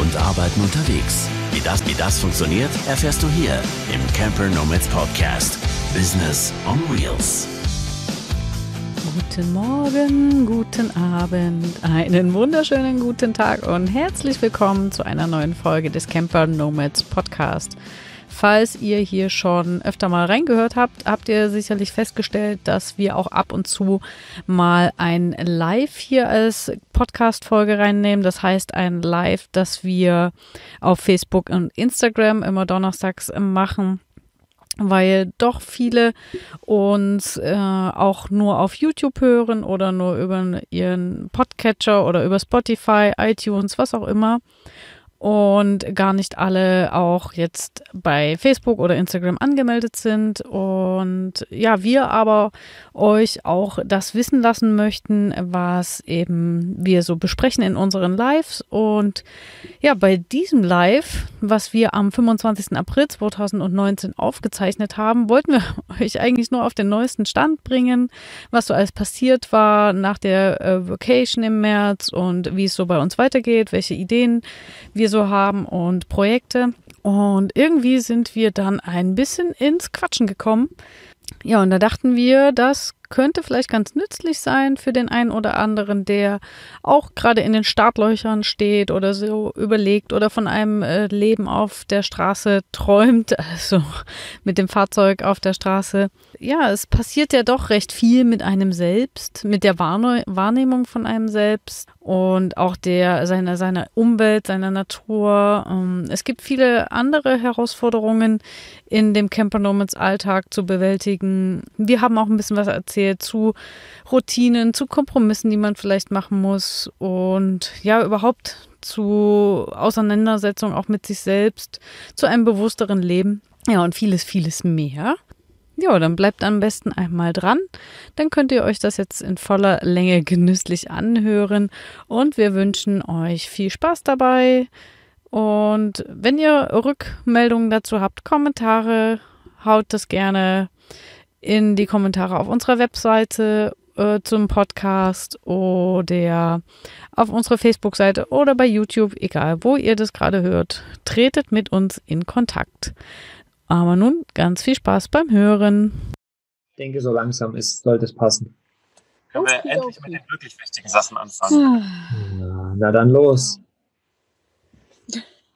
und Arbeiten unterwegs. Wie das, wie das funktioniert, erfährst du hier im Camper Nomads Podcast. Business on Wheels. Guten Morgen, guten Abend, einen wunderschönen guten Tag und herzlich willkommen zu einer neuen Folge des Camper Nomads Podcast. Falls ihr hier schon öfter mal reingehört habt, habt ihr sicherlich festgestellt, dass wir auch ab und zu mal ein Live hier als Podcast-Folge reinnehmen. Das heißt ein Live, das wir auf Facebook und Instagram immer donnerstags machen weil doch viele uns äh, auch nur auf YouTube hören oder nur über ihren Podcatcher oder über Spotify, iTunes, was auch immer und gar nicht alle auch jetzt bei Facebook oder Instagram angemeldet sind. Und ja, wir aber euch auch das wissen lassen möchten, was eben wir so besprechen in unseren Lives. Und ja, bei diesem Live, was wir am 25. April 2019 aufgezeichnet haben, wollten wir euch eigentlich nur auf den neuesten Stand bringen, was so alles passiert war nach der äh, Vacation im März und wie es so bei uns weitergeht, welche Ideen wir wir so haben und Projekte. Und irgendwie sind wir dann ein bisschen ins Quatschen gekommen. Ja, und da dachten wir, das könnte vielleicht ganz nützlich sein für den einen oder anderen, der auch gerade in den Startlöchern steht oder so überlegt oder von einem äh, Leben auf der Straße träumt, also mit dem Fahrzeug auf der Straße. Ja, es passiert ja doch recht viel mit einem selbst, mit der Wahrnehmung von einem selbst und auch der seiner seiner Umwelt, seiner Natur. Ähm, es gibt viele andere Herausforderungen in dem Camper Nomads Alltag zu bewältigen. Wir haben auch ein bisschen was erzählt erzählt, zu Routinen, zu Kompromissen, die man vielleicht machen muss und ja, überhaupt zu Auseinandersetzung auch mit sich selbst, zu einem bewussteren Leben. Ja, und vieles, vieles mehr. Ja, dann bleibt am besten einmal dran. Dann könnt ihr euch das jetzt in voller Länge genüsslich anhören. Und wir wünschen euch viel Spaß dabei. Und wenn ihr Rückmeldungen dazu habt, Kommentare, haut das gerne in die Kommentare auf unserer Webseite äh, zum Podcast oder auf unserer Facebook-Seite oder bei YouTube, egal wo ihr das gerade hört. Tretet mit uns in Kontakt. Aber nun ganz viel Spaß beim Hören. Ich denke, so langsam ist, sollte es passen. Können wir okay, endlich okay. mit den wirklich wichtigen Sachen anfangen? Ja, na dann los.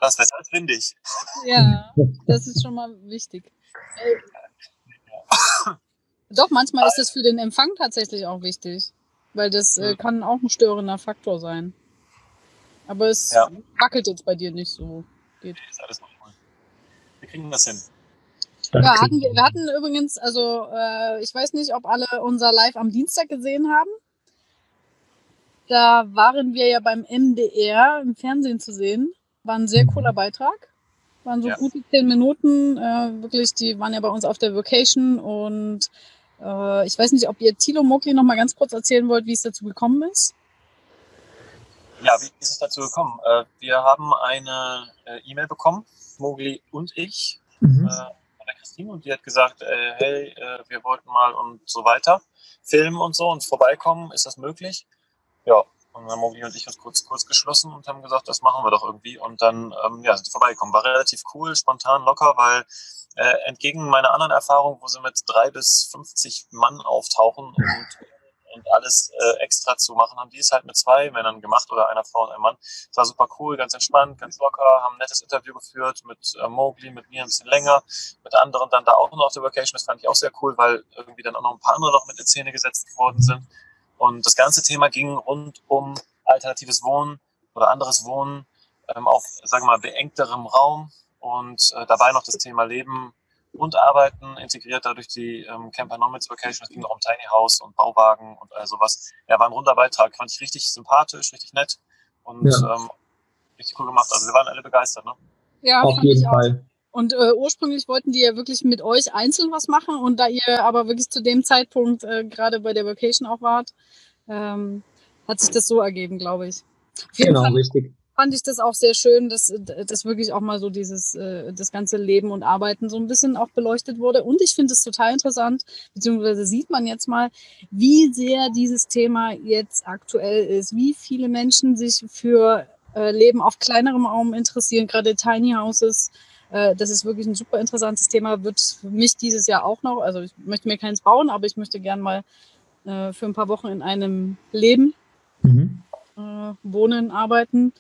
Das Wetter ist windig. Ja, das ist schon mal wichtig. Doch, manchmal ist das für den Empfang tatsächlich auch wichtig, weil das äh, kann auch ein störender Faktor sein. Aber es ja. wackelt jetzt bei dir nicht so. Geht. Nee, ist alles noch cool. Wir kriegen das hin. Ja, hatten wir, wir hatten übrigens, also äh, ich weiß nicht, ob alle unser Live am Dienstag gesehen haben. Da waren wir ja beim MDR im Fernsehen zu sehen. War ein sehr cooler Beitrag. Waren so ja. gute zehn Minuten. Äh, wirklich, die waren ja bei uns auf der Vacation und äh, ich weiß nicht, ob ihr Thilo Mokli noch mal ganz kurz erzählen wollt, wie es dazu gekommen ist. Ja, wie ist es dazu gekommen? Äh, wir haben eine äh, E-Mail bekommen, Mogli und ich, mhm. äh, von der Christine, und die hat gesagt, äh, hey, äh, wir wollten mal und so weiter filmen und so und vorbeikommen, ist das möglich? Ja, und dann haben Mogli und ich uns kurz, kurz geschlossen und haben gesagt, das machen wir doch irgendwie. Und dann ähm, ja, sind vorbeikommen. War relativ cool, spontan, locker, weil äh, entgegen meiner anderen Erfahrung, wo sie mit drei bis 50 Mann auftauchen und, und alles äh, extra zu machen, haben die es halt mit zwei Männern gemacht oder einer Frau und einem Mann. Es war super cool, ganz entspannt, ganz locker, haben ein nettes Interview geführt mit äh, Mowgli, mit mir ein bisschen länger, mit anderen dann da auch noch auf der Vacation. Das fand ich auch sehr cool, weil irgendwie dann auch noch ein paar andere noch mit in Szene gesetzt worden sind. Und das ganze Thema ging rund um alternatives Wohnen oder anderes Wohnen ähm, auf, sagen wir mal, beengterem Raum und äh, dabei noch das Thema Leben und Arbeiten integriert, dadurch die ähm, Camper Nomads Vacation. Es ging noch um Tiny House und Bauwagen und all sowas. Ja, war ein runder Beitrag. Fand ich richtig sympathisch, richtig nett und ja. ähm, richtig cool gemacht. Also wir waren alle begeistert, ne? Ja, auf jeden Fall. Und äh, ursprünglich wollten die ja wirklich mit euch einzeln was machen und da ihr aber wirklich zu dem Zeitpunkt äh, gerade bei der Vacation auch wart, ähm, hat sich das so ergeben, glaube ich. Genau, Fall richtig. Fand ich das auch sehr schön, dass, dass wirklich auch mal so dieses, äh, das ganze Leben und Arbeiten so ein bisschen auch beleuchtet wurde. Und ich finde es total interessant, beziehungsweise sieht man jetzt mal, wie sehr dieses Thema jetzt aktuell ist, wie viele Menschen sich für äh, Leben auf kleinerem Raum interessieren, gerade Tiny Houses. Äh, das ist wirklich ein super interessantes Thema, wird für mich dieses Jahr auch noch. Also ich möchte mir keins bauen, aber ich möchte gern mal äh, für ein paar Wochen in einem leben, mhm. Äh, wohnen, arbeiten,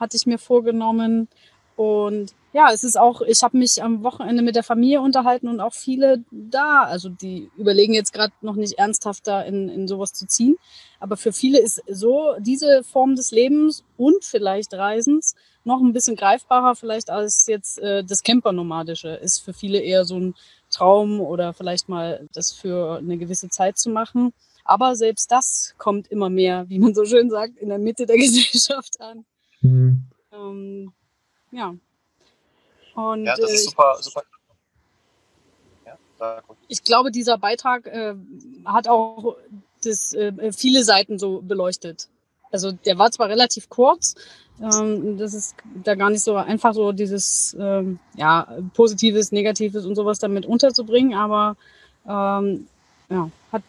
hatte ich mir vorgenommen. Und ja, es ist auch, ich habe mich am Wochenende mit der Familie unterhalten und auch viele da, also die überlegen jetzt gerade noch nicht ernsthaft da in, in sowas zu ziehen. Aber für viele ist so diese Form des Lebens und vielleicht Reisens noch ein bisschen greifbarer vielleicht als jetzt äh, das Campernomadische. Ist für viele eher so ein Traum oder vielleicht mal das für eine gewisse Zeit zu machen. Aber selbst das kommt immer mehr, wie man so schön sagt, in der Mitte der Gesellschaft an. Mhm. Ähm, ja. Und, ja, das ist äh, super, super. Ja, ich glaube, dieser Beitrag äh, hat auch das, äh, viele Seiten so beleuchtet. Also der war zwar relativ kurz, ähm, das ist da gar nicht so einfach so dieses ähm, ja Positives, Negatives und sowas damit unterzubringen, aber ähm, ja hat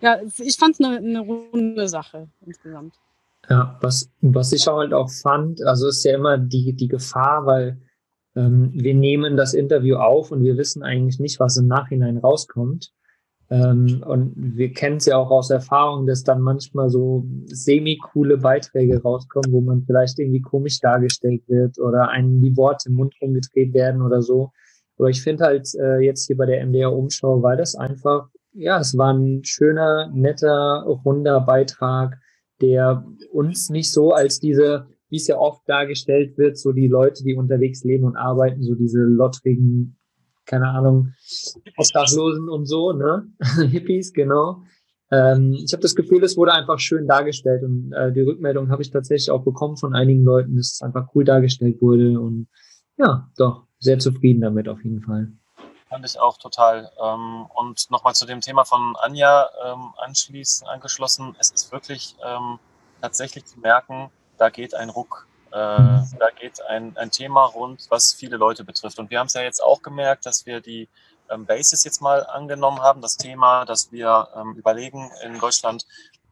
ja ich fand es eine, eine runde Sache insgesamt. Ja, was, was ich halt auch fand, also ist ja immer die, die Gefahr, weil ähm, wir nehmen das Interview auf und wir wissen eigentlich nicht, was im Nachhinein rauskommt. Ähm, und wir kennen es ja auch aus Erfahrung, dass dann manchmal so semi-coole Beiträge rauskommen, wo man vielleicht irgendwie komisch dargestellt wird oder einem die Worte im Mund rumgedreht werden oder so. Aber ich finde halt äh, jetzt hier bei der MDR-Umschau war das einfach, ja, es war ein schöner, netter, runder Beitrag, der uns nicht so als diese, wie es ja oft dargestellt wird, so die Leute, die unterwegs leben und arbeiten, so diese lottrigen, keine Ahnung, Obdachlosen und so, ne? Hippies, genau. Ähm, ich habe das Gefühl, es wurde einfach schön dargestellt und äh, die Rückmeldung habe ich tatsächlich auch bekommen von einigen Leuten, dass es einfach cool dargestellt wurde und ja, doch, sehr zufrieden damit auf jeden Fall. Fand ich auch total. Ähm, und nochmal zu dem Thema von Anja ähm, anschließend angeschlossen. Es ist wirklich ähm, tatsächlich zu merken, da geht ein Ruck. Äh, da geht ein, ein Thema rund, was viele Leute betrifft. Und wir haben es ja jetzt auch gemerkt, dass wir die ähm, Basis jetzt mal angenommen haben, das Thema, dass wir ähm, überlegen, in Deutschland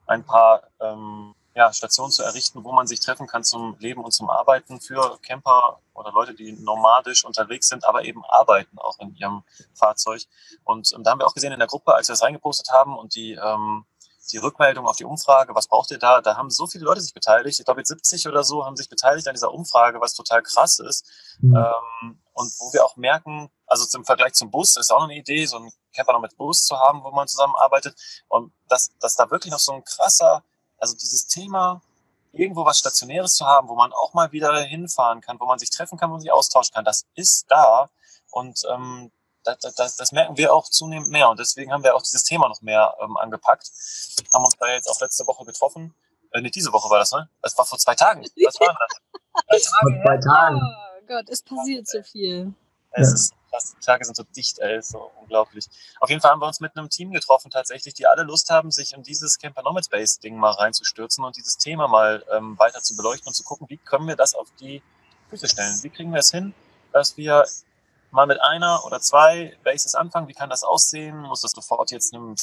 ein paar ähm, ja, Stationen zu errichten, wo man sich treffen kann zum Leben und zum Arbeiten für Camper oder Leute, die nomadisch unterwegs sind, aber eben arbeiten auch in ihrem Fahrzeug. Und ähm, da haben wir auch gesehen in der Gruppe, als wir das reingepostet haben und die, ähm, die Rückmeldung auf die Umfrage, was braucht ihr da? Da haben so viele Leute sich beteiligt. Ich glaube, jetzt 70 oder so haben sich beteiligt an dieser Umfrage, was total krass ist. Mhm. Ähm, und wo wir auch merken, also zum Vergleich zum Bus ist auch noch eine Idee, so einen Camper noch mit Bus zu haben, wo man zusammenarbeitet. Und dass, dass da wirklich noch so ein krasser also dieses Thema, irgendwo was Stationäres zu haben, wo man auch mal wieder hinfahren kann, wo man sich treffen kann, wo man sich austauschen kann, das ist da. Und ähm, das, das, das merken wir auch zunehmend mehr. Und deswegen haben wir auch dieses Thema noch mehr ähm, angepackt. Haben uns da jetzt auch letzte Woche getroffen. Äh, nicht diese Woche war das, ne? Das war vor zwei Tagen. Was war das? Vor zwei Tagen. Oh Gott, es passiert so viel. Es ja. ist krass. Die Tage sind so dicht, ey, so unglaublich. Auf jeden Fall haben wir uns mit einem Team getroffen, tatsächlich, die alle Lust haben, sich in dieses Camper Nomad Space Ding mal reinzustürzen und dieses Thema mal ähm, weiter zu beleuchten und zu gucken, wie können wir das auf die Füße stellen? Wie kriegen wir es hin, dass wir mal mit einer oder zwei Bases anfangen? Wie kann das aussehen? Muss das sofort jetzt einem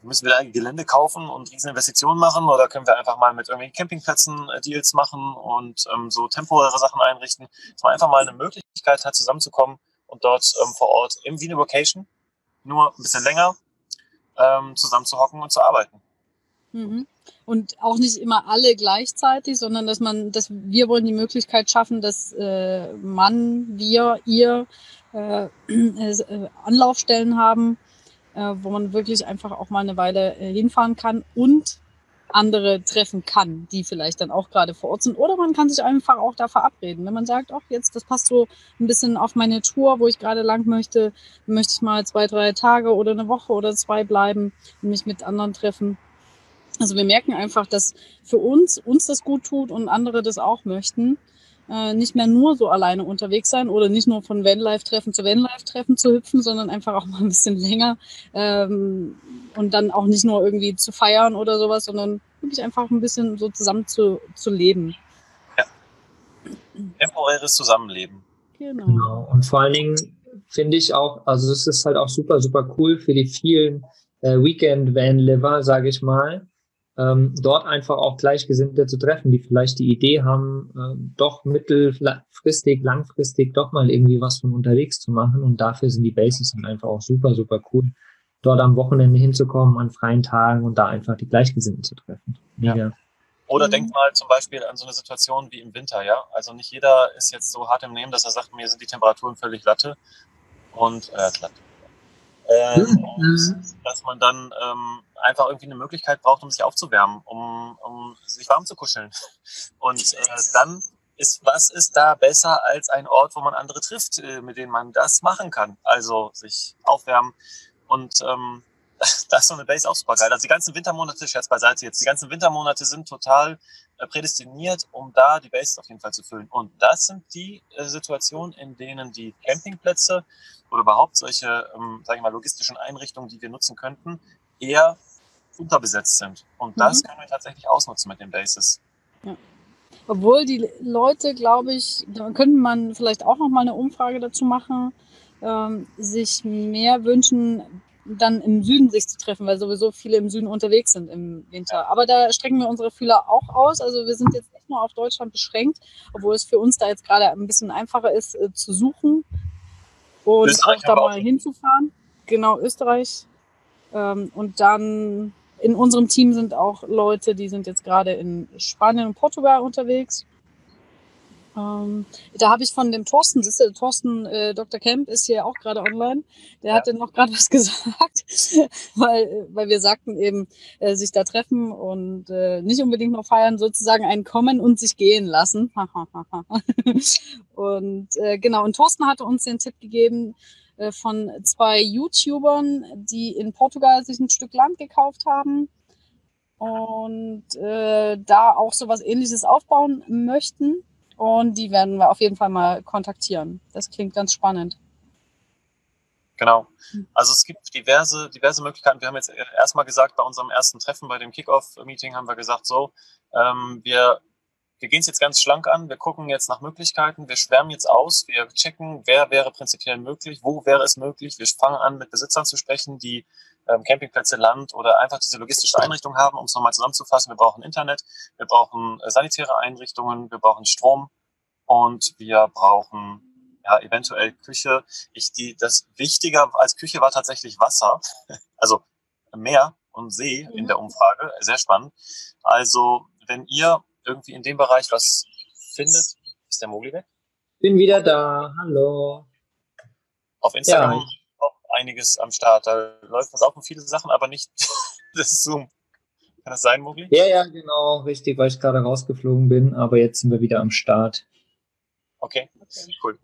müssen wir da ein Gelände kaufen und riesen Investitionen machen oder können wir einfach mal mit irgendwelchen Campingplätzen äh, Deals machen und ähm, so temporäre Sachen einrichten, dass man einfach mal eine Möglichkeit hat, zusammenzukommen und dort ähm, vor Ort im Wiener Vocation nur ein bisschen länger ähm, zusammen zu hocken und zu arbeiten. Mhm. Und auch nicht immer alle gleichzeitig, sondern dass man, dass wir wollen die Möglichkeit schaffen, dass äh, man, wir, ihr äh, äh, Anlaufstellen haben, äh, wo man wirklich einfach auch mal eine Weile äh, hinfahren kann und andere treffen kann, die vielleicht dann auch gerade vor Ort sind. Oder man kann sich einfach auch da verabreden. Wenn man sagt, ach jetzt, das passt so ein bisschen auf meine Tour, wo ich gerade lang möchte, möchte ich mal zwei, drei Tage oder eine Woche oder zwei bleiben und mich mit anderen treffen. Also wir merken einfach, dass für uns uns das gut tut und andere das auch möchten äh, nicht mehr nur so alleine unterwegs sein oder nicht nur von Vanlife-Treffen zu Vanlife-Treffen zu hüpfen, sondern einfach auch mal ein bisschen länger ähm, und dann auch nicht nur irgendwie zu feiern oder sowas, sondern wirklich einfach ein bisschen so zusammen zu, zu leben. Ja. Temporäres Zusammenleben. Genau. genau. Und vor allen Dingen finde ich auch, also es ist halt auch super, super cool für die vielen äh, Weekend-Van-Liver, sage ich mal, ähm, dort einfach auch Gleichgesinnte zu treffen, die vielleicht die Idee haben, äh, doch mittelfristig, langfristig doch mal irgendwie was von unterwegs zu machen. Und dafür sind die Bases dann einfach auch super, super cool, dort am Wochenende hinzukommen, an freien Tagen und da einfach die Gleichgesinnten zu treffen. Mega. Ja. Oder mhm. denkt mal zum Beispiel an so eine Situation wie im Winter, ja. Also nicht jeder ist jetzt so hart im Nehmen, dass er sagt, mir sind die Temperaturen völlig latte und äh, glatt. Äh, mhm. dass man dann ähm, einfach irgendwie eine Möglichkeit braucht, um sich aufzuwärmen, um, um sich warm zu kuscheln. Und äh, dann ist, was ist da besser als ein Ort, wo man andere trifft, äh, mit denen man das machen kann? Also sich aufwärmen. Und ähm, das ist so eine Base auch super geil. Also die ganzen Wintermonate, Scherz beiseite jetzt, die ganzen Wintermonate sind total äh, prädestiniert, um da die Base auf jeden Fall zu füllen. Und das sind die äh, Situationen, in denen die Campingplätze oder überhaupt solche, ähm, sage ich mal, logistischen Einrichtungen, die wir nutzen könnten, eher unterbesetzt sind. Und das mhm. können wir tatsächlich ausnutzen mit den Bases. Ja. Obwohl die Leute, glaube ich, da könnte man vielleicht auch noch mal eine Umfrage dazu machen, ähm, sich mehr wünschen, dann im Süden sich zu treffen, weil sowieso viele im Süden unterwegs sind im Winter. Aber da strecken wir unsere Fühler auch aus. Also wir sind jetzt nicht nur auf Deutschland beschränkt, obwohl es für uns da jetzt gerade ein bisschen einfacher ist äh, zu suchen und Österreich auch da mal auch. hinzufahren. Genau, Österreich. Ähm, und dann in unserem Team sind auch Leute, die sind jetzt gerade in Spanien und Portugal unterwegs. Ähm, da habe ich von dem Thorsten, siehst du, Thorsten äh, Dr. Kemp ist hier auch gerade online. Der ja. hatte noch gerade was gesagt, weil, weil wir sagten eben, äh, sich da treffen und äh, nicht unbedingt noch feiern, sozusagen ein Kommen und sich gehen lassen. und äh, genau, und Thorsten hatte uns den Tipp gegeben, äh, von zwei YouTubern, die in Portugal sich ein Stück Land gekauft haben und äh, da auch so was ähnliches aufbauen möchten. Und die werden wir auf jeden Fall mal kontaktieren. Das klingt ganz spannend. Genau. Also es gibt diverse, diverse Möglichkeiten. Wir haben jetzt erstmal gesagt, bei unserem ersten Treffen, bei dem Kickoff-Meeting, haben wir gesagt, so, ähm, wir wir gehen es jetzt ganz schlank an, wir gucken jetzt nach Möglichkeiten, wir schwärmen jetzt aus, wir checken, wer wäre prinzipiell möglich, wo wäre es möglich. Wir fangen an, mit Besitzern zu sprechen, die ähm, Campingplätze, Land oder einfach diese logistische Einrichtung haben, um es nochmal zusammenzufassen. Wir brauchen Internet, wir brauchen äh, sanitäre Einrichtungen, wir brauchen Strom und wir brauchen ja eventuell Küche. Ich, die, das Wichtiger als Küche war tatsächlich Wasser, also Meer und See in mhm. der Umfrage. Sehr spannend. Also wenn ihr irgendwie in dem Bereich was findet, ist der Mogli weg? Bin wieder da. Hallo. Auf Instagram ja. Einiges am Start. Da läuft was auch um viele Sachen, aber nicht das Zoom. Kann das sein, Mogli? Ja, ja, genau, richtig, weil ich gerade rausgeflogen bin, aber jetzt sind wir wieder am Start. Okay, okay. cool.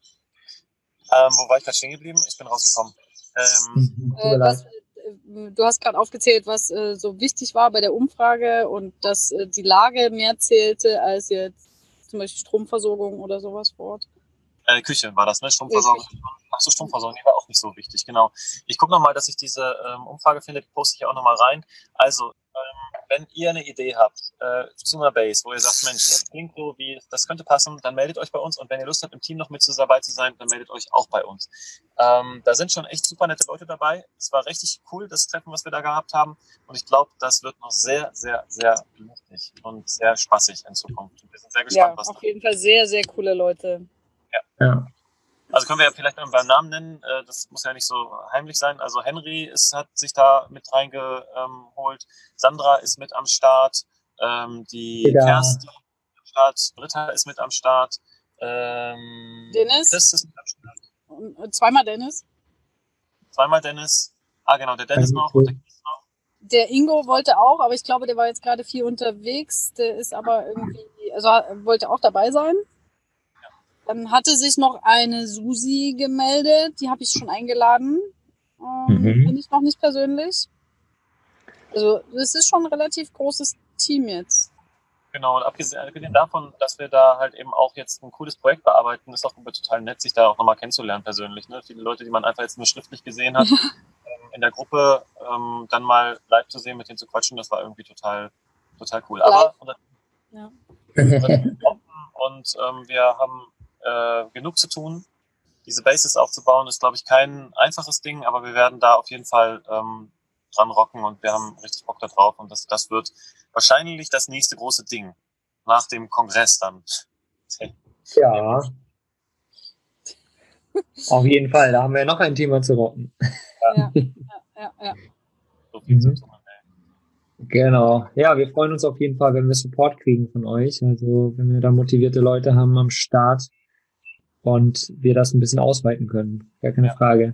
Ähm, wo war ich gerade stehen geblieben? Ich bin rausgekommen. Ähm, äh, was, du hast gerade aufgezählt, was äh, so wichtig war bei der Umfrage und dass äh, die Lage mehr zählte als jetzt zum Beispiel Stromversorgung oder sowas vor Ort. Äh, Küche war das, ne? Stromversorgung. Ach so, Stromversorgung, die war auch nicht so wichtig, genau. Ich gucke nochmal, dass ich diese ähm, Umfrage finde, die poste ich auch nochmal rein. Also, ähm, wenn ihr eine Idee habt äh, zu einer Base, wo ihr sagt, Mensch, das klingt so wie, das könnte passen, dann meldet euch bei uns und wenn ihr Lust habt, im Team noch mit dabei zu sein, dann meldet euch auch bei uns. Ähm, da sind schon echt super nette Leute dabei. Es war richtig cool, das Treffen, was wir da gehabt haben und ich glaube, das wird noch sehr, sehr, sehr lustig und sehr spaßig in Zukunft. Wir sind sehr gespannt, ja, was auf jeden Fall sehr, sehr coole Leute. Ja. ja. Also können wir ja vielleicht beim Namen nennen, äh, das muss ja nicht so heimlich sein. Also Henry ist, hat sich da mit reingeholt, Sandra ist mit am Start, ähm, die ja. Kerstin ist am Start, Britta ist mit am Start, ähm, Dennis? Chris ist mit am Start. Zweimal Dennis? Zweimal Dennis. Ah, genau, der Dennis noch. Der, der Ingo wollte auch, aber ich glaube, der war jetzt gerade viel unterwegs. Der ist aber irgendwie, also wollte auch dabei sein. Dann hatte sich noch eine Susi gemeldet, die habe ich schon eingeladen. Ähm, mhm. Bin ich noch nicht persönlich. Also es ist schon ein relativ großes Team jetzt. Genau, und abgesehen davon, dass wir da halt eben auch jetzt ein cooles Projekt bearbeiten, ist auch total nett, sich da auch nochmal kennenzulernen persönlich. Ne? Viele Leute, die man einfach jetzt nur schriftlich gesehen hat, ähm, in der Gruppe ähm, dann mal live zu sehen, mit denen zu quatschen, das war irgendwie total, total cool. Live. Aber und, ja. und ähm, wir haben äh, genug zu tun. Diese Bases aufzubauen ist, glaube ich, kein einfaches Ding, aber wir werden da auf jeden Fall ähm, dran rocken und wir haben richtig Bock da drauf und das, das wird wahrscheinlich das nächste große Ding nach dem Kongress dann. Ja. Auf jeden Fall, da haben wir noch ein Thema zu rocken. Ja, ja, ja. ja. So viel zu Mhm. tun. Genau. Ja, wir freuen uns auf jeden Fall, wenn wir Support kriegen von euch. Also wenn wir da motivierte Leute haben am Start und wir das ein bisschen ausweiten können. Gar keine Ja. Frage.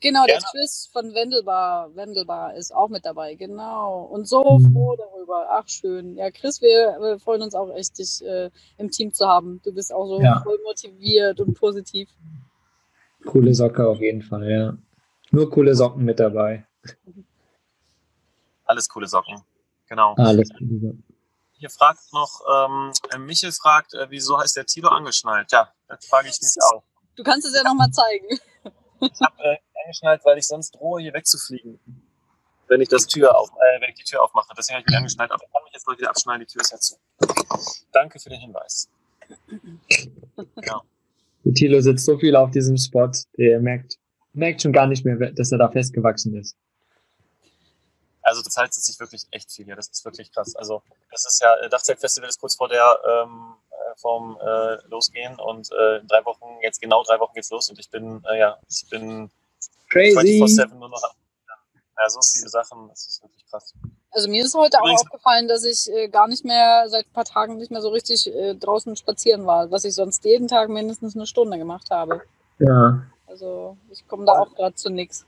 Genau, der Gerne. Chris von Wendelbar, Wendelbar ist auch mit dabei, genau. Und so Mhm. froh darüber. Ach, schön. Ja, Chris, wir, wir freuen uns auch echt, dich äh, im Team zu haben. Du bist auch so Ja. voll motiviert und positiv. Coole Socke auf jeden Fall, ja. Nur coole Socken mit dabei. Alles coole Socken. Genau. Alles coole Socken. Hier fragt noch, ähm, äh, Michel fragt, äh, wieso heißt der Tilo angeschnallt? Ja, das frage ich mich auch. Du kannst es ja nochmal zeigen. Ich habe äh, angeschnallt, weil ich sonst drohe, hier wegzufliegen. Wenn ich das Tür auf, äh, wenn ich die Tür aufmache. Deswegen habe ich mich angeschnallt, aber ich kann mich jetzt gleich wieder abschneiden, die Tür ist ja zu. Danke für den Hinweis. Ja. Der Thilo sitzt so viel auf diesem Spot, der merkt, merkt schon gar nicht mehr, dass er da festgewachsen ist. Also das heißt sich wirklich echt viel hier. Das ist wirklich krass. Also das ist ja, äh, Dachzeltfestival ist kurz vor der ähm, äh, vom äh, Losgehen und äh, in drei Wochen, jetzt genau drei Wochen geht's los und ich bin, äh, ja, ich bin Crazy. 24-7 nur noch. Ja, so viele Sachen, das ist wirklich krass. Also mir ist heute auch Übrigens- aufgefallen, dass ich äh, gar nicht mehr seit ein paar Tagen nicht mehr so richtig äh, draußen spazieren war, was ich sonst jeden Tag mindestens eine Stunde gemacht habe. Ja. Also ich komme da auch gerade zu nix.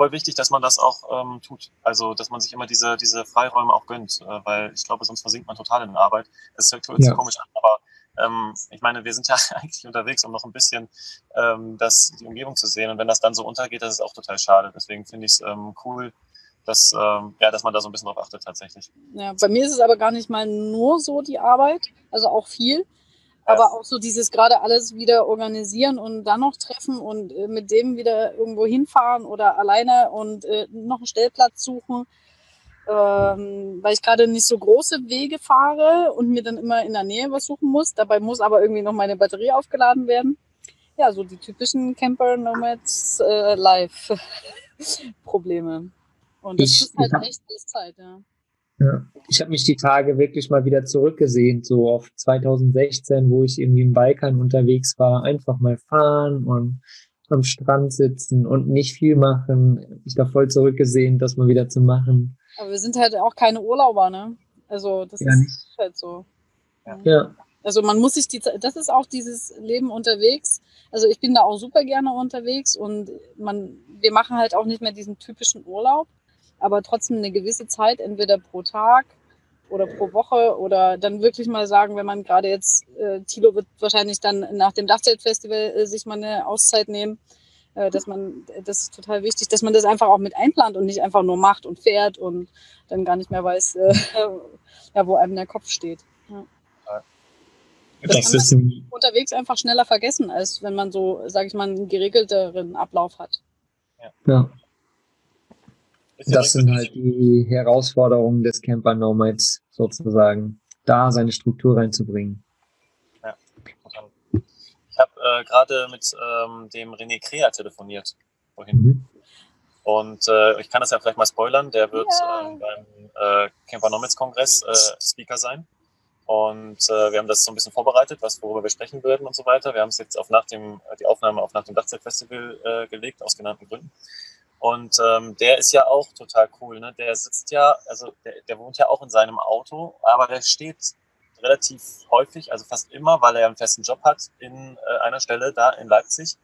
Voll wichtig, dass man das auch ähm, tut. Also, dass man sich immer diese, diese Freiräume auch gönnt, äh, weil ich glaube, sonst versinkt man total in der Arbeit. Das hört sich Ja. komisch an, aber ähm, ich meine, wir sind ja eigentlich unterwegs, um noch ein bisschen ähm, das, die Umgebung zu sehen. Und wenn das dann so untergeht, das ist auch total schade. Deswegen finde ich es ähm, cool, dass, ähm, ja, dass man da so ein bisschen drauf achtet tatsächlich. Ja, bei mir ist es aber gar nicht mal nur so die Arbeit, also auch viel, aber auch so dieses gerade alles wieder organisieren und dann noch treffen und äh, mit dem wieder irgendwo hinfahren oder alleine und äh, noch einen Stellplatz suchen, ähm, weil ich gerade nicht so große Wege fahre und mir dann immer in der Nähe was suchen muss. Dabei muss aber irgendwie noch meine Batterie aufgeladen werden. Ja, so die typischen Camper Nomads äh, Live Probleme. Und das Ich- ist halt echt alles Zeit, ja. Ja. Ich habe mich die Tage wirklich mal wieder zurückgesehnt, so auf 2016, wo ich irgendwie im Balkan unterwegs war. Einfach mal fahren und am Strand sitzen und nicht viel machen. Ich da voll zurückgesehnt, das mal wieder zu machen. Aber wir sind halt auch keine Urlauber, ne? Also das Ja, ist halt so. Ja, Also man muss sich die Ze- das ist auch dieses Leben unterwegs. Also ich bin da auch super gerne unterwegs und man, wir machen halt auch nicht mehr diesen typischen Urlaub, aber trotzdem eine gewisse Zeit, entweder pro Tag oder pro Woche oder dann wirklich mal sagen, wenn man gerade jetzt, äh, Tilo wird wahrscheinlich dann nach dem Dachzeltfestival äh, sich mal eine Auszeit nehmen, äh, dass man, das ist total wichtig, dass man das einfach auch mit einplant und nicht einfach nur macht und fährt und dann gar nicht mehr weiß, äh, ja, wo einem der Kopf steht. Ja. Das das kann ist ein, unterwegs einfach schneller vergessen, als wenn man so, sag ich mal, einen geregelteren Ablauf hat. ja, Ist das sind halt die Herausforderungen des Camper Nomads sozusagen, da seine Struktur reinzubringen. total. Ich habe äh, gerade mit ähm, dem René Krea telefoniert vorhin. Mhm. Und äh, ich kann das ja vielleicht mal spoilern. Der wird Ja. ähm, beim äh, Camper Nomads Kongress äh, Speaker sein. Und äh, wir haben das so ein bisschen vorbereitet, was worüber wir sprechen würden und so weiter. Wir haben es jetzt auf nach dem die Aufnahme auf nach dem Dachzeltfestival äh, gelegt aus genannten Gründen. Und ähm, der ist ja auch total cool. Ne? Der sitzt ja, also der, der wohnt ja auch in seinem Auto, aber der steht relativ häufig, also fast immer, weil er einen festen Job hat in äh, einer Stelle da in Leipzig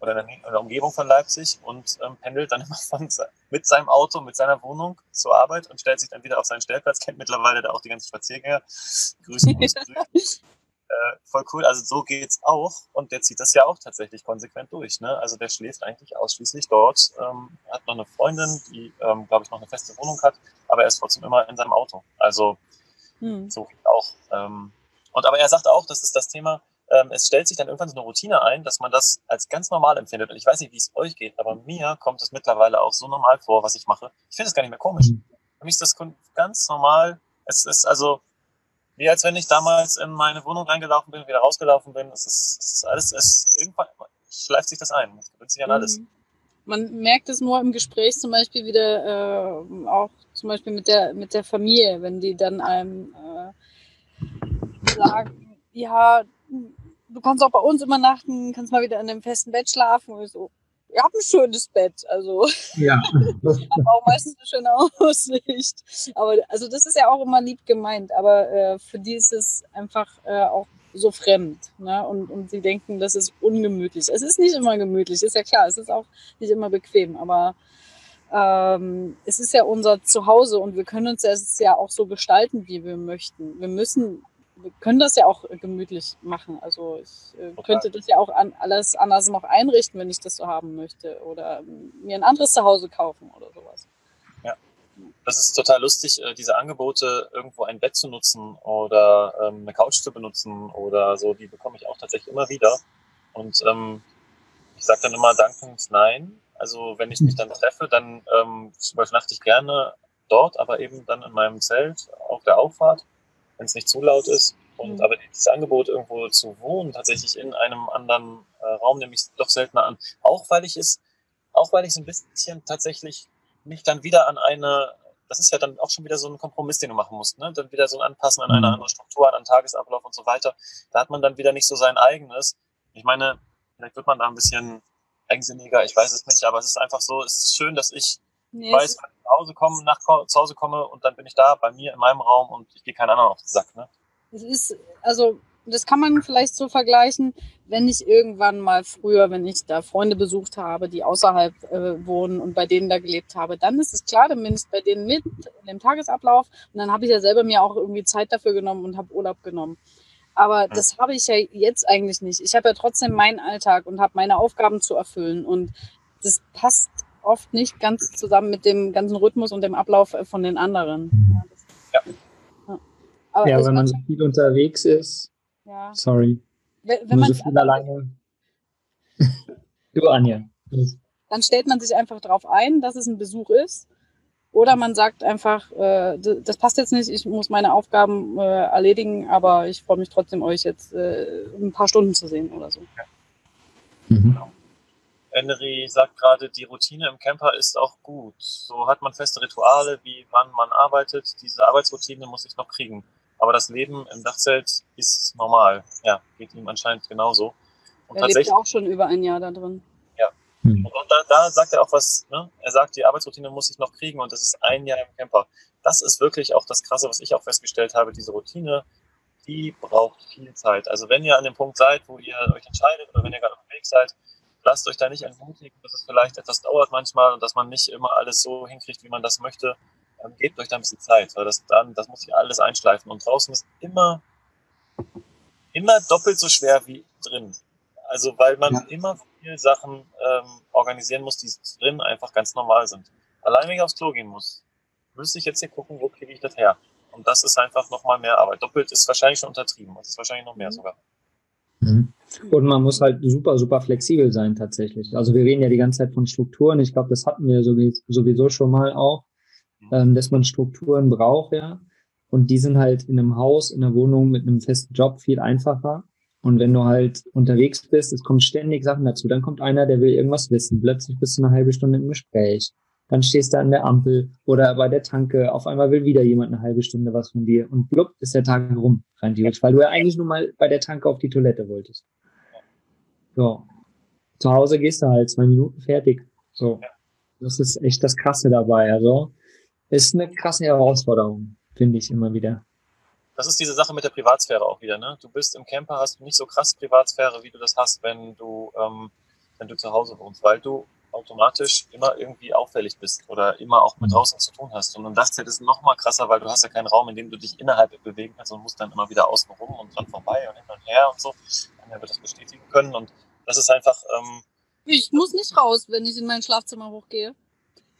oder in der, Umgebung von Leipzig und ähm, pendelt dann immer von, mit seinem Auto, mit seiner Wohnung zur Arbeit und stellt sich dann wieder auf seinen Stellplatz, kennt mittlerweile da auch die ganzen Spaziergänger. Grüßen, grüßen. Äh, voll cool, also so geht's auch und der zieht das ja auch tatsächlich konsequent durch. Ne? Also der schläft eigentlich ausschließlich dort. Ähm, er hat noch eine Freundin, die, ähm, glaube ich, noch eine feste Wohnung hat, aber er ist trotzdem immer in seinem Auto. Also Hm. so geht auch. Ähm, und aber er sagt auch, das ist das Thema, ähm, es stellt sich dann irgendwann so eine Routine ein, dass man das als ganz normal empfindet. Und ich weiß nicht, wie es euch geht, aber mir kommt es mittlerweile auch so normal vor, was ich mache. Ich finde es gar nicht mehr komisch. Mhm. Für mich ist das ganz normal. Es ist also wie als wenn ich damals in meine Wohnung reingelaufen bin, wieder rausgelaufen bin. Es ist, es ist alles, es irgendwann schleift sich das ein. Es gewöhnt sich an alles. Mhm. Man merkt es nur im Gespräch zum Beispiel wieder, äh, auch zum Beispiel mit der, mit der Familie, wenn die dann einem äh, sagen, ja, du kannst auch bei uns übernachten, kannst mal wieder in einem festen Bett schlafen. Und so, ihr habt ein schönes Bett. Also ja. habe auch meistens eine schöne Aussicht. Aber also das ist ja auch immer lieb gemeint, aber äh, für die ist es einfach äh, auch so fremd. Ne? Und, und sie denken, das ist ungemütlich. Es ist nicht immer gemütlich, ist ja klar, es ist auch nicht immer bequem, aber ähm, es ist ja unser Zuhause und wir können uns es ja auch so gestalten, wie wir möchten. Wir müssen wir können das ja auch gemütlich machen. Also ich äh, könnte das ja auch an, alles anders noch einrichten, wenn ich das so haben möchte. Oder mir ein anderes Zuhause kaufen oder sowas. Ja, das ist total lustig, äh, diese Angebote, irgendwo ein Bett zu nutzen oder ähm, eine Couch zu benutzen oder so, die bekomme ich auch tatsächlich immer wieder. Und ähm, ich sage dann immer dankend nein. Also wenn ich mich dann treffe, dann ähm, übernachte ich gerne dort, aber eben dann in meinem Zelt auf der Auffahrt wenn es nicht zu laut ist. Und mhm. aber dieses Angebot, irgendwo zu wohnen, tatsächlich in einem anderen äh, Raum, nehme ich doch seltener an. Auch weil ich es, auch weil ich es ein bisschen tatsächlich mich dann wieder an eine, das ist ja dann auch schon wieder so ein Kompromiss, den du machen musst, ne? Dann wieder so ein Anpassen an eine mhm. andere Struktur, an einen Tagesablauf und so weiter. Da hat man dann wieder nicht so sein eigenes. Ich meine, vielleicht wird man da ein bisschen eigensinniger, ich weiß es nicht, aber es ist einfach so, es ist schön, dass ich nee, weiß, wenn ich nach Hause komme, nach zu Hause komme und dann bin ich da bei mir in meinem Raum und ich gehe keinen anderen auf den Sack. Ne? Es ist, also das kann man vielleicht so vergleichen, wenn ich irgendwann mal früher, wenn ich da Freunde besucht habe, die außerhalb äh, wohnen und bei denen da gelebt habe, dann ist es klar, dann bin ich bei denen mit in dem Tagesablauf und dann habe ich ja selber mir auch irgendwie Zeit dafür genommen und habe Urlaub genommen. Aber das habe ich ja jetzt eigentlich nicht. Ich habe ja trotzdem meinen Alltag und habe meine Aufgaben zu erfüllen und das passt oft nicht ganz zusammen mit dem ganzen Rhythmus und dem Ablauf äh, von den anderen. Ja. ja. Aber ja, wenn man so viel unterwegs ist. Ja. Sorry. Wenn, wenn man so viel alleine. du, Anja. Dann stellt man sich einfach darauf ein, dass es ein Besuch ist. Oder man sagt einfach, äh, das passt jetzt nicht, ich muss meine Aufgaben äh, erledigen, aber ich freue mich trotzdem, euch jetzt äh, ein paar Stunden zu sehen oder so. Ja. Mhm. Henry sagt gerade, die Routine im Camper ist auch gut. So hat man feste Rituale, wie wann man arbeitet. Diese Arbeitsroutine muss ich noch kriegen. Aber das Leben im Dachzelt ist normal. Ja, geht ihm anscheinend genauso. Und er lebt ja auch schon über ein Jahr da drin. Ja. Hm. Und da, da, sagt er auch was, ne? er sagt, die Arbeitsroutine muss ich noch kriegen und das ist ein Jahr im Camper. Das ist wirklich auch das Krasse, was ich auch festgestellt habe. Diese Routine, die braucht viel Zeit. Also wenn ihr an dem Punkt seid, wo ihr euch entscheidet oder wenn ihr gerade unterwegs seid, lasst euch da nicht entmutigen, dass es vielleicht etwas dauert manchmal und dass man nicht immer alles so hinkriegt, wie man das möchte. Ähm, gebt euch da ein bisschen Zeit, weil das dann, das muss sich alles einschleifen. Und draußen ist immer, immer doppelt so schwer wie drin. Also weil man ja. immer viele Sachen ähm, organisieren muss, die drin einfach ganz normal sind. Allein wenn ich aufs Klo gehen muss, müsste ich jetzt hier gucken, wo kriege ich das her? Und das ist einfach nochmal mehr Arbeit. Doppelt ist wahrscheinlich schon untertrieben. Das ist wahrscheinlich noch mehr mhm. sogar. Mhm. Und man muss halt super, super flexibel sein tatsächlich. Also wir reden ja die ganze Zeit von Strukturen. Ich glaube, das hatten wir sowieso schon mal auch, ähm, dass man Strukturen braucht, ja. Und die sind halt in einem Haus, in einer Wohnung mit einem festen Job viel einfacher. Und wenn du halt unterwegs bist, es kommen ständig Sachen dazu. Dann kommt einer, der will irgendwas wissen. Plötzlich bist du eine halbe Stunde im Gespräch. Dann stehst du an der Ampel oder bei der Tanke. Auf einmal will wieder jemand eine halbe Stunde was von dir. Und blub, ist der Tag rum, rein theoretisch, weil du ja eigentlich nur mal bei der Tanke auf die Toilette wolltest. So. Zu Hause gehst du halt zwei Minuten fertig. So. Das ist echt das Krasse dabei. Also, ist eine krasse Herausforderung, finde ich immer wieder. Das ist diese Sache mit der Privatsphäre auch wieder, ne? Du bist im Camper, hast nicht so krass Privatsphäre, wie du das hast, wenn du, ähm, wenn du zu Hause wohnst, weil du automatisch immer irgendwie auffällig bist oder immer auch mit mhm. draußen zu tun hast. Und im Dachzelt ist es noch mal krasser, weil du hast ja keinen Raum, in dem du dich innerhalb bewegen kannst und musst dann immer wieder außen rum und dran vorbei und hin und her und so. Dann wird das bestätigen können und das ist einfach. Ähm, ich muss nicht raus, wenn ich in mein Schlafzimmer hochgehe.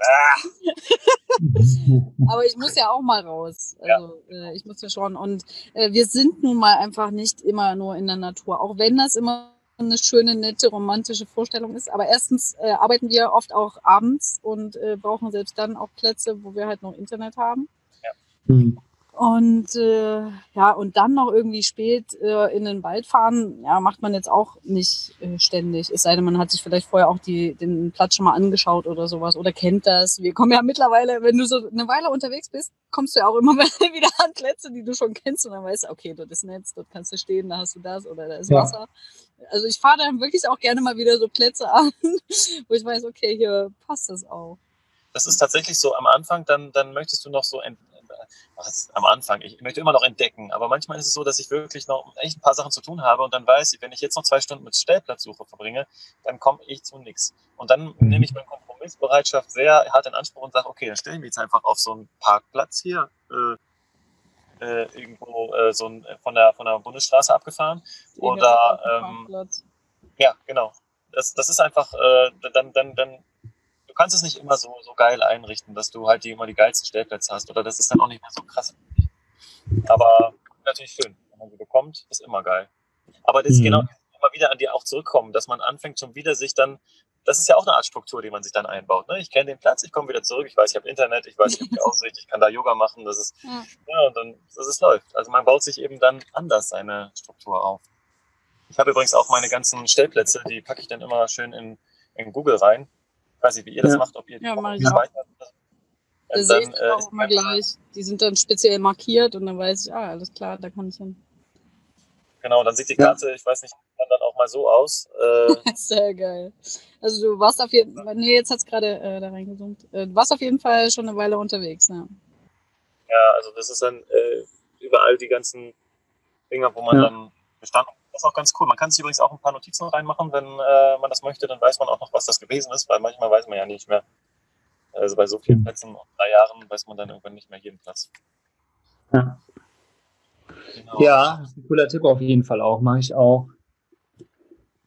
Ah. Aber ich muss ja auch mal raus. Also ja. äh, ich muss ja schon. Und äh, wir sind nun mal einfach nicht immer nur in der Natur. Auch wenn das immer eine schöne, nette, romantische Vorstellung ist. Aber erstens äh, arbeiten wir oft auch abends und äh, brauchen selbst dann auch Plätze, wo wir halt noch Internet haben. Ja. Mhm. Und äh, ja, und dann noch irgendwie spät äh, in den Wald fahren, ja, macht man jetzt auch nicht äh, ständig. Es sei denn, man hat sich vielleicht vorher auch die, den Platz schon mal angeschaut oder sowas oder kennt das. Wir kommen ja mittlerweile, wenn du so eine Weile unterwegs bist, kommst du ja auch immer wieder an Plätze, die du schon kennst und dann weißt du, okay, dort ist Netz, dort kannst du stehen, da hast du das oder da ist ja. Wasser. Also ich fahre dann wirklich auch gerne mal wieder so Plätze an, wo ich weiß, okay, hier passt das auch. Das ist tatsächlich so am Anfang, dann, dann möchtest du noch so was, am Anfang, ich möchte immer noch entdecken, aber manchmal ist es so, dass ich wirklich noch echt ein paar Sachen zu tun habe und dann weiß ich, wenn ich jetzt noch zwei Stunden mit Stellplatzsuche verbringe, dann komme ich zu nichts. Und dann mhm. nehme ich meine Kompromissbereitschaft sehr hart in Anspruch und sage, okay, dann stellen wir jetzt einfach auf so einen Parkplatz hier, äh, äh, irgendwo äh, so ein, von, der, von der Bundesstraße abgefahren. Oder ähm, ja, genau. Das, das ist einfach, äh, dann, dann, dann du kannst es nicht immer so, so geil einrichten, dass du halt die, immer die geilsten Stellplätze hast oder das ist dann auch nicht mehr so krass. Aber natürlich schön, wenn man sie bekommt, ist immer geil. Aber das mhm. ist genau immer wieder an dir auch zurückkommen, dass man anfängt schon wieder sich dann, das ist ja auch eine Art Struktur, die man sich dann einbaut. Ne? Ich kenne den Platz, ich komme wieder zurück, ich weiß, ich habe Internet, ich weiß, ich habe die Aussicht, ich kann da Yoga machen, das ist, ja, ja und dann, dass es läuft. Also man baut sich eben dann anders seine Struktur auf. Ich habe übrigens auch meine ganzen Stellplätze, die packe ich dann immer schön in, in Google rein weiß nicht, wie ihr das macht, ob ihr ja, mach ich speichert. Da sehe ich äh, auch immer gleich. Die sind dann speziell markiert und dann weiß ich, ah, alles klar, da kann ich hin. Genau, dann sieht die Karte, ja. ich weiß nicht, dann mal so aus. Äh, Sehr geil. Also du warst auf jeden Fall, nee, jetzt hat es gerade äh, da reingezoomt. Äh, du warst auf jeden Fall schon eine Weile unterwegs, ja. Ja, also das ist dann äh, überall die ganzen Dinger, wo man ja. dann gestanden das ist auch ganz cool. Man kann sich übrigens auch ein paar Notizen reinmachen, wenn äh, man das möchte. Dann weiß man auch noch, was das gewesen ist, weil manchmal weiß man ja nicht mehr. Also bei so vielen mhm. Plätzen, drei Jahren, weiß man dann irgendwann nicht mehr jeden Platz. Ja, genau. ja das ist ein cooler Tipp auf jeden Fall auch. Mache ich auch.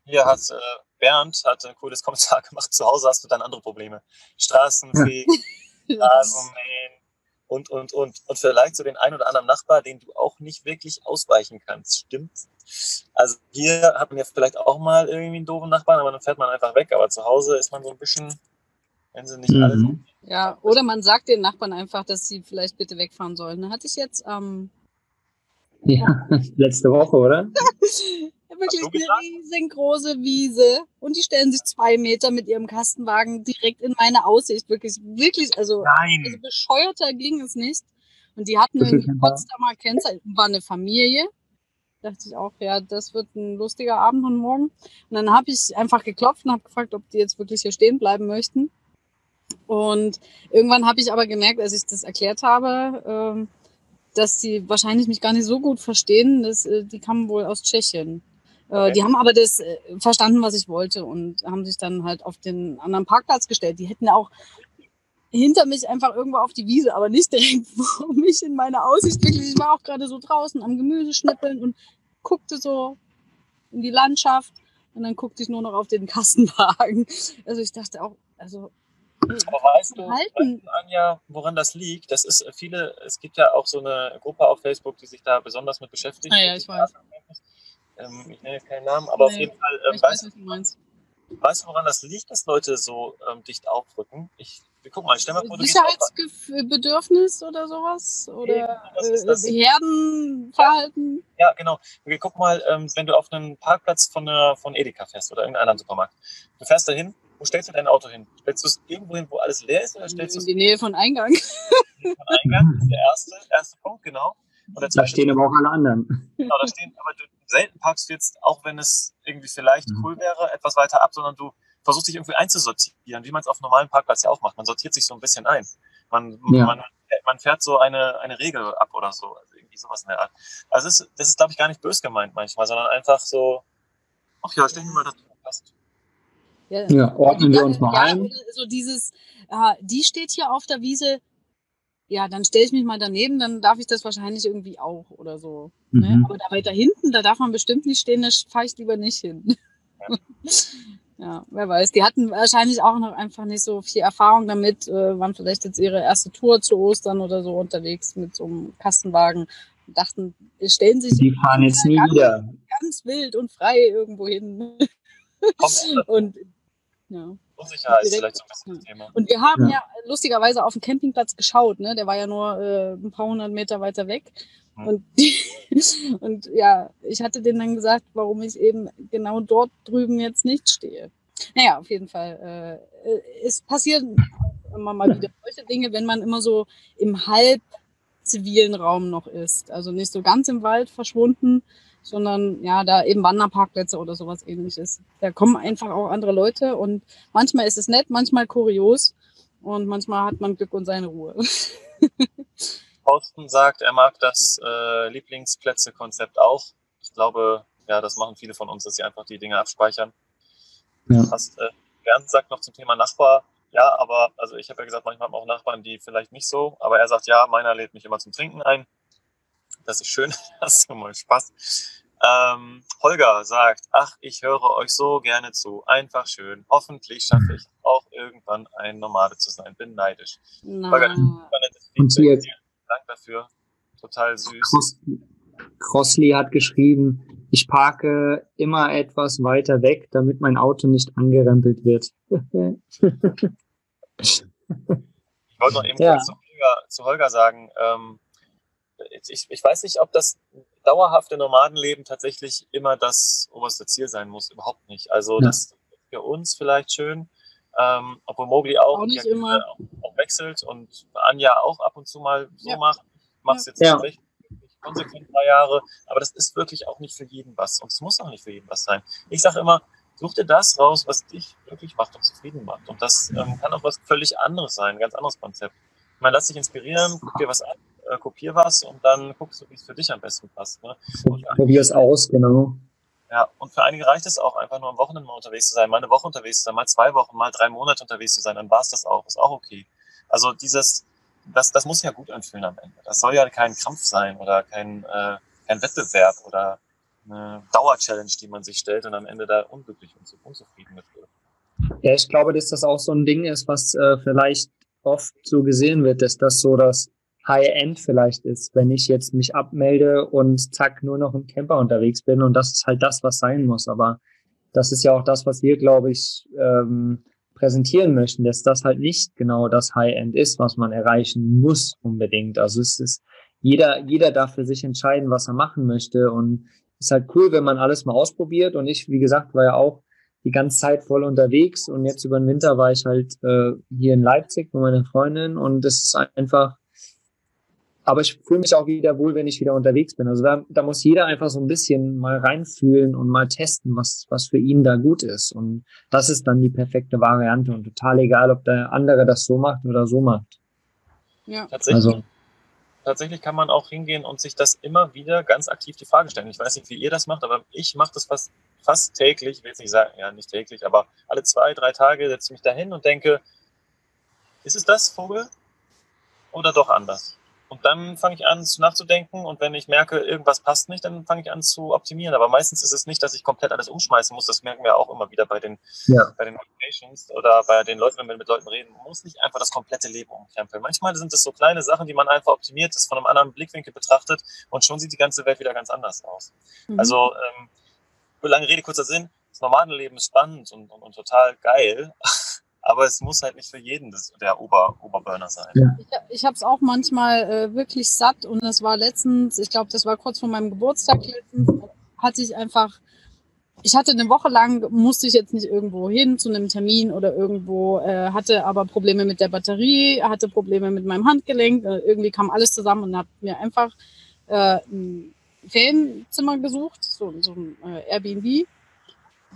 Hier hat äh, Bernd hat ein cooles Kommentar gemacht. Zu Hause hast du dann andere Probleme. Straßenfegen, Rasenmähen, und, und, und. Und vielleicht so den einen oder anderen Nachbar, den du auch nicht wirklich ausweichen kannst. Stimmt? Also hier hat man ja vielleicht auch mal irgendwie einen doofen Nachbarn, aber dann fährt man einfach weg. Aber zu Hause ist man so ein bisschen, wenn sie nicht mhm. alle so. Ja, oder man sagt den Nachbarn einfach, dass sie vielleicht bitte wegfahren sollen. Da hatte ich jetzt ähm, ja, letzte Woche, oder? Wirklich eine riesengroße Wiese und die stellen sich zwei Meter mit ihrem Kastenwagen direkt in meine Aussicht. Wirklich, wirklich, also, also bescheuerter ging es nicht. Und die hatten ein Potsdamer Kennzeichen, war eine Familie. Dachte ich auch, ja, das wird ein lustiger Abend und morgen. Und dann habe ich einfach geklopft und habe gefragt, ob die jetzt wirklich hier stehen bleiben möchten. Und irgendwann habe ich aber gemerkt, als ich das erklärt habe, ähm, dass sie wahrscheinlich mich gar nicht so gut verstehen. Das, äh, die kamen wohl aus Tschechien. Äh, okay. Die haben aber das äh, verstanden, was ich wollte und haben sich dann halt auf den anderen Parkplatz gestellt. Die hätten auch hinter mich einfach irgendwo auf die Wiese, aber nicht direkt vor mich in meiner Aussicht. Wirklich, ich war auch gerade so draußen am Gemüse schnippeln und guckte so in die Landschaft und dann guckte ich nur noch auf den Kastenwagen. Also ich dachte auch, also aber weißt du, du, Anja, woran das liegt? Das ist viele, es gibt ja auch so eine Gruppe auf Facebook, die sich da besonders mit beschäftigt. Ah, ja, ich weiß. Ähm, ich nenne jetzt keinen Namen, aber nee, auf jeden Fall. Ähm, weißt, weiß, weißt du, woran das liegt, dass Leute so ähm, dicht aufrücken? Ich, guck mal, stell mal vor, du Sicherheitsbedürfnis oder sowas? Oder äh, Herdenverhalten? Ja, genau. Okay, guck mal, ähm, wenn du auf einen Parkplatz von, einer, von Edeka fährst oder irgendeinem anderen Supermarkt. Du fährst da hin, wo stellst du dein Auto hin? Stellst du es irgendwo hin, wo alles leer ist? Oder stellst in die Nähe von Eingang. Von Eingang ist der erste, erste Punkt, genau. Da stehen aber auch alle anderen. Genau, da stehen, aber du, selten parkst du jetzt, auch wenn es irgendwie vielleicht mhm. cool wäre, etwas weiter ab, sondern du versuchst dich irgendwie einzusortieren, wie man es auf normalen Parkplatz ja auch macht. Man sortiert sich so ein bisschen ein. Man, ja. man, man fährt so eine, eine Regel ab oder so. Also irgendwie sowas in der Art. Also das ist, das ist glaube ich, gar nicht bös gemeint manchmal, sondern einfach so, ach ja, stell dir mal dazu, passt. Ja, ja, ordnen wir uns mal ja, ein. So dieses, äh, die steht hier auf der Wiese, ja, dann stelle ich mich mal daneben, dann darf ich das wahrscheinlich irgendwie auch oder so. Ne? Mhm. Ne? Aber da weiter hinten, da darf man bestimmt nicht stehen, da fahre ich lieber nicht hin. Ja. ja. wer weiß. Die hatten wahrscheinlich auch noch einfach nicht so viel Erfahrung damit, äh, waren vielleicht jetzt ihre erste Tour zu Ostern oder so unterwegs mit so einem Kastenwagen und dachten, stellen sich. Die fahren jetzt nie ganz, wieder. Ganz wild und frei irgendwo hin. und ja. Unsicherheit ist vielleicht so ein bisschen das Thema. Und wir haben ja. ja lustigerweise auf dem Campingplatz geschaut, ne? Der war ja nur äh, ein paar hundert Meter weiter weg. Hm. Und, und ja, ich hatte denen dann gesagt, warum ich eben genau dort drüben jetzt nicht stehe. Naja, auf jeden Fall. Äh, es passieren immer mal wieder solche Dinge, wenn man immer so im halb zivilen Raum noch ist. Also nicht so ganz im Wald verschwunden, sondern ja, da eben Wanderparkplätze oder sowas ähnliches. Da kommen einfach auch andere Leute und manchmal ist es nett, manchmal kurios und manchmal hat man Glück und seine Ruhe. Thorsten sagt, er mag das äh, Lieblingsplätze-Konzept auch. Ich glaube, ja, das machen viele von uns, dass sie einfach die Dinge abspeichern. Ja. Hast, äh, Bernd sagt noch zum Thema Nachbar, ja, aber also ich habe ja gesagt, manchmal haben auch Nachbarn, die vielleicht nicht so, aber er sagt, ja, meiner lädt mich immer zum Trinken ein. Das ist schön, das ist mal Spaß. Ähm, Holger sagt, ach, ich höre euch so gerne zu. Einfach schön. Hoffentlich schaffe ich auch irgendwann ein Nomade zu sein. Bin neidisch. Holger, Und jetzt, Dank dafür. Total süß. Crossley hat geschrieben, ich parke immer etwas weiter weg, damit mein Auto nicht angerempelt wird. ich wollte noch eben ja. kurz zu Holger, zu Holger sagen, ähm, ich, ich weiß nicht, ob das dauerhafte Nomadenleben tatsächlich immer das oberste Ziel sein muss. Überhaupt nicht. Also ja. das ist für uns vielleicht schön, ähm, obwohl Mowgli auch, auch, nicht immer. Auch, wechselt und Anja auch ab und zu mal so ja. macht. Ich mache es jetzt ja. tatsächlich konsequent drei Jahre, aber das ist wirklich auch nicht für jeden was und es muss auch nicht für jeden was sein. Ich sage immer, such dir das raus, was dich wirklich macht und zufrieden macht. Und das ähm, kann auch was völlig anderes sein, ein ganz anderes Konzept. Ich meine, lass dich inspirieren, guck dir was an, äh, kopier was und dann guckst du, wie es für dich am besten passt. Ne? Probier es aus, genau. Ja, und für einige reicht es auch einfach nur am Wochenende mal unterwegs zu sein, mal eine Woche unterwegs zu sein, mal zwei Wochen, mal drei Monate unterwegs zu sein, dann war es das auch, ist auch okay. Also dieses, das, das muss ja gut anfühlen am Ende. Das soll ja kein Kampf sein oder kein, äh, kein Wettbewerb oder eine Dauerchallenge, die man sich stellt und am Ende da unglücklich und unzufrieden mit wird. Ja, ich glaube, dass das auch so ein Ding ist, was äh, vielleicht oft so gesehen wird, dass das so das High-End vielleicht ist, wenn ich jetzt mich abmelde und zack, nur noch im Camper unterwegs bin. Und das ist halt das, was sein muss. Aber das ist ja auch das, was wir, glaube ich, ähm, präsentieren möchten, dass das halt nicht genau das High-End ist, was man erreichen muss unbedingt. Also es ist, jeder, jeder darf für sich entscheiden, was er machen möchte. Und ist halt cool, wenn man alles mal ausprobiert. Und ich, wie gesagt, war ja auch die ganze Zeit voll unterwegs. Und jetzt über den Winter war ich halt äh, hier in Leipzig mit meiner Freundin. Und es ist einfach, aber ich fühle mich auch wieder wohl, wenn ich wieder unterwegs bin. Also da, da muss jeder einfach so ein bisschen mal reinfühlen und mal testen, was, was für ihn da gut ist. Und das ist dann die perfekte Variante und total egal, ob der andere das so macht oder so macht. Ja, tatsächlich. Also, tatsächlich kann man auch hingehen und sich das immer wieder ganz aktiv die Frage stellen. Ich weiß nicht, wie ihr das macht, aber ich mache das fast, fast täglich. Ich will jetzt nicht sagen, ja, nicht täglich, aber alle zwei, drei Tage setze ich mich dahin und denke, ist es das, Vogel? Oder doch anders? Und dann fange ich an zu nachzudenken und wenn ich merke, irgendwas passt nicht, dann fange ich an zu optimieren. Aber meistens ist es nicht, dass ich komplett alles umschmeißen muss. Das merken wir auch immer wieder bei den, ja. bei den Patients oder bei den Leuten, wenn wir mit Leuten reden. Man muss nicht einfach das komplette Leben umkrempeln. Manchmal sind es so kleine Sachen, die man einfach optimiert, das von einem anderen Blickwinkel betrachtet und schon sieht die ganze Welt wieder ganz anders aus. Mhm. Also, ähm, lange Rede, kurzer Sinn. Das normale Leben ist spannend und, und, und total geil. Aber es muss halt nicht für jeden das, der Ober, Oberburner sein. Ja. Ich, habe es auch manchmal äh, wirklich satt und es war letztens, ich glaube, das war kurz vor meinem Geburtstag letztens, hatte ich einfach, ich hatte eine Woche lang, musste ich jetzt nicht irgendwo hin zu einem Termin oder irgendwo, äh, hatte aber Probleme mit der Batterie, hatte Probleme mit meinem Handgelenk, äh, irgendwie kam alles zusammen und habe mir einfach äh, ein Ferienzimmer gesucht, so, so ein äh, Airbnb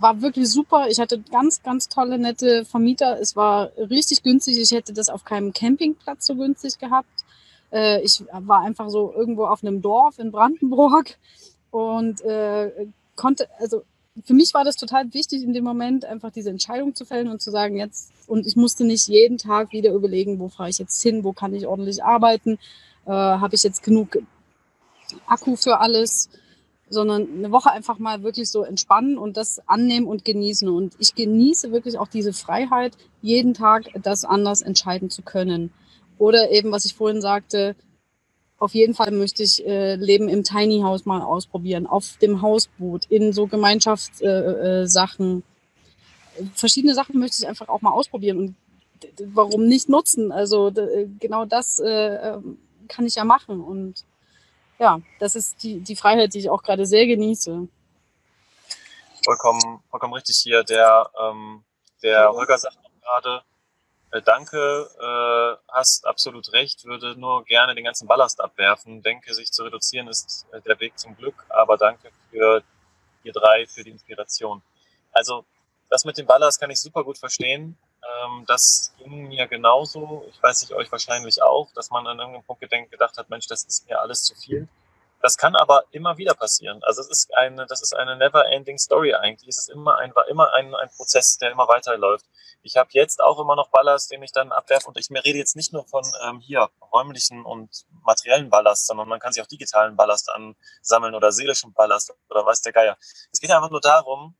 war wirklich super. Ich hatte ganz, ganz tolle, nette Vermieter. Es war richtig günstig. Ich hätte das auf keinem Campingplatz so günstig gehabt. Äh, ich war einfach so irgendwo auf einem Dorf in Brandenburg und äh, konnte, also für mich war das total wichtig in dem Moment, einfach diese Entscheidung zu fällen und zu sagen, jetzt, und ich musste nicht jeden Tag wieder überlegen, wo fahre ich jetzt hin, wo kann ich ordentlich arbeiten, äh, habe ich jetzt genug Akku für alles sondern eine Woche einfach mal wirklich so entspannen und das annehmen und genießen. Und ich genieße wirklich auch diese Freiheit, jeden Tag das anders entscheiden zu können. Oder eben, was ich vorhin sagte, auf jeden Fall möchte ich äh, Leben im Tiny House mal ausprobieren, auf dem Hausboot, in so Gemeinschaftssachen. Äh, äh, verschiedene Sachen möchte ich einfach auch mal ausprobieren und warum nicht nutzen? Also genau das äh, ähm, kann ich ja machen und ja, das ist die, die Freiheit, die ich auch gerade sehr genieße. Vollkommen, vollkommen richtig hier. Der, ähm, der Holger sagt gerade, äh, danke, äh, hast absolut recht, würde nur gerne den ganzen Ballast abwerfen. Denke, sich zu reduzieren ist äh, der Weg zum Glück, aber danke für ihr drei, für die Inspiration. Also das mit dem Ballast kann ich super gut verstehen. Ähm, das ging mir genauso. Ich weiß nicht, euch wahrscheinlich auch, dass man an irgendeinem Punkt gedacht hat, Mensch, das ist mir alles zu viel. Das kann aber immer wieder passieren. Also es ist eine, das ist eine never-ending Story eigentlich. Es ist immer ein, war immer ein, ein Prozess, der immer weiterläuft. Ich habe jetzt auch immer noch Ballast, den ich dann abwerfe. Und ich rede jetzt nicht nur von ähm, hier räumlichen und materiellen Ballast, sondern man kann sich auch digitalen Ballast ansammeln oder seelischen Ballast oder weiß der Geier. Es geht einfach nur darum,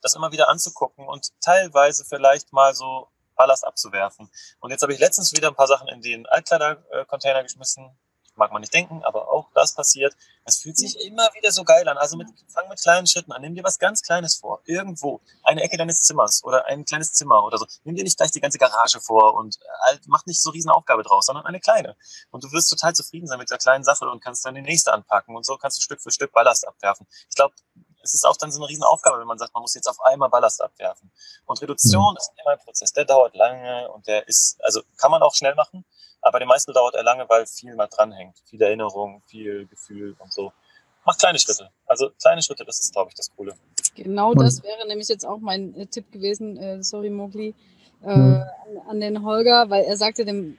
das immer wieder anzugucken und teilweise vielleicht mal so Ballast abzuwerfen. Und jetzt habe ich letztens wieder ein paar Sachen in den Altkleidercontainer geschmissen. Mag man nicht denken, aber auch das passiert. Es fühlt sich immer wieder so geil an. Also mit, fang mit kleinen Schritten an. Nimm dir was ganz Kleines vor. Irgendwo. Eine Ecke deines Zimmers oder ein kleines Zimmer oder so. Nimm dir nicht gleich die ganze Garage vor und äh, mach nicht so riesen Aufgabe draus, sondern eine kleine. Und du wirst total zufrieden sein mit der kleinen Sache und kannst dann die nächste anpacken. Und so kannst du Stück für Stück Ballast abwerfen. Ich glaube, es ist auch dann so eine Riesenaufgabe, wenn man sagt, man muss jetzt auf einmal Ballast abwerfen. Und Reduktion mhm. ist immer ein Prozess, der dauert lange und der ist, also kann man auch schnell machen, aber den meisten dauert er lange, weil viel mal dranhängt. Viel Erinnerung, viel Gefühl und so. Macht kleine Schritte. Also kleine Schritte, das ist, glaube ich, das Coole. Genau das wäre nämlich jetzt auch mein äh, Tipp gewesen, äh, sorry Mogli, äh, mhm. an, an den Holger, weil er sagte dem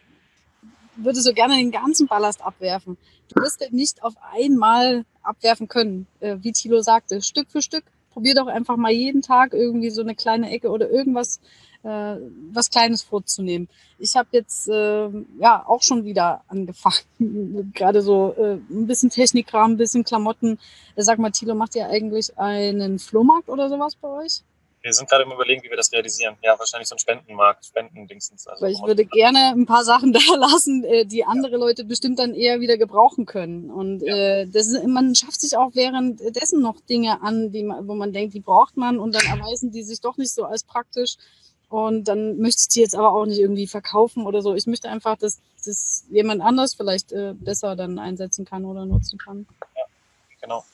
würde so gerne den ganzen Ballast abwerfen. Du wirst den nicht auf einmal abwerfen können, äh, wie Thilo sagte. Stück für Stück. Probier doch einfach mal jeden Tag irgendwie so eine kleine Ecke oder irgendwas, äh, was Kleines vorzunehmen. Ich habe jetzt äh, ja auch schon wieder angefangen, gerade so äh, ein bisschen Technikkram, ein bisschen Klamotten. Sag mal, Thilo, macht ihr eigentlich einen Flohmarkt oder sowas bei euch? Wir sind gerade im Überlegen, wie wir das realisieren. Ja, wahrscheinlich so ein Spendenmarkt, Spendendingsens. Also Weil ich würde gerne ein paar Sachen da lassen, äh, die andere Leute bestimmt dann eher wieder gebrauchen können. Und ja. äh, das ist, man schafft sich auch währenddessen noch Dinge an, die man, wo man denkt, die braucht man und dann erweisen die sich doch nicht so als praktisch. Und dann möchte ich die jetzt aber auch nicht irgendwie verkaufen oder so. Ich möchte einfach, dass das jemand anders vielleicht äh, besser dann einsetzen kann oder nutzen kann. Ja, genau.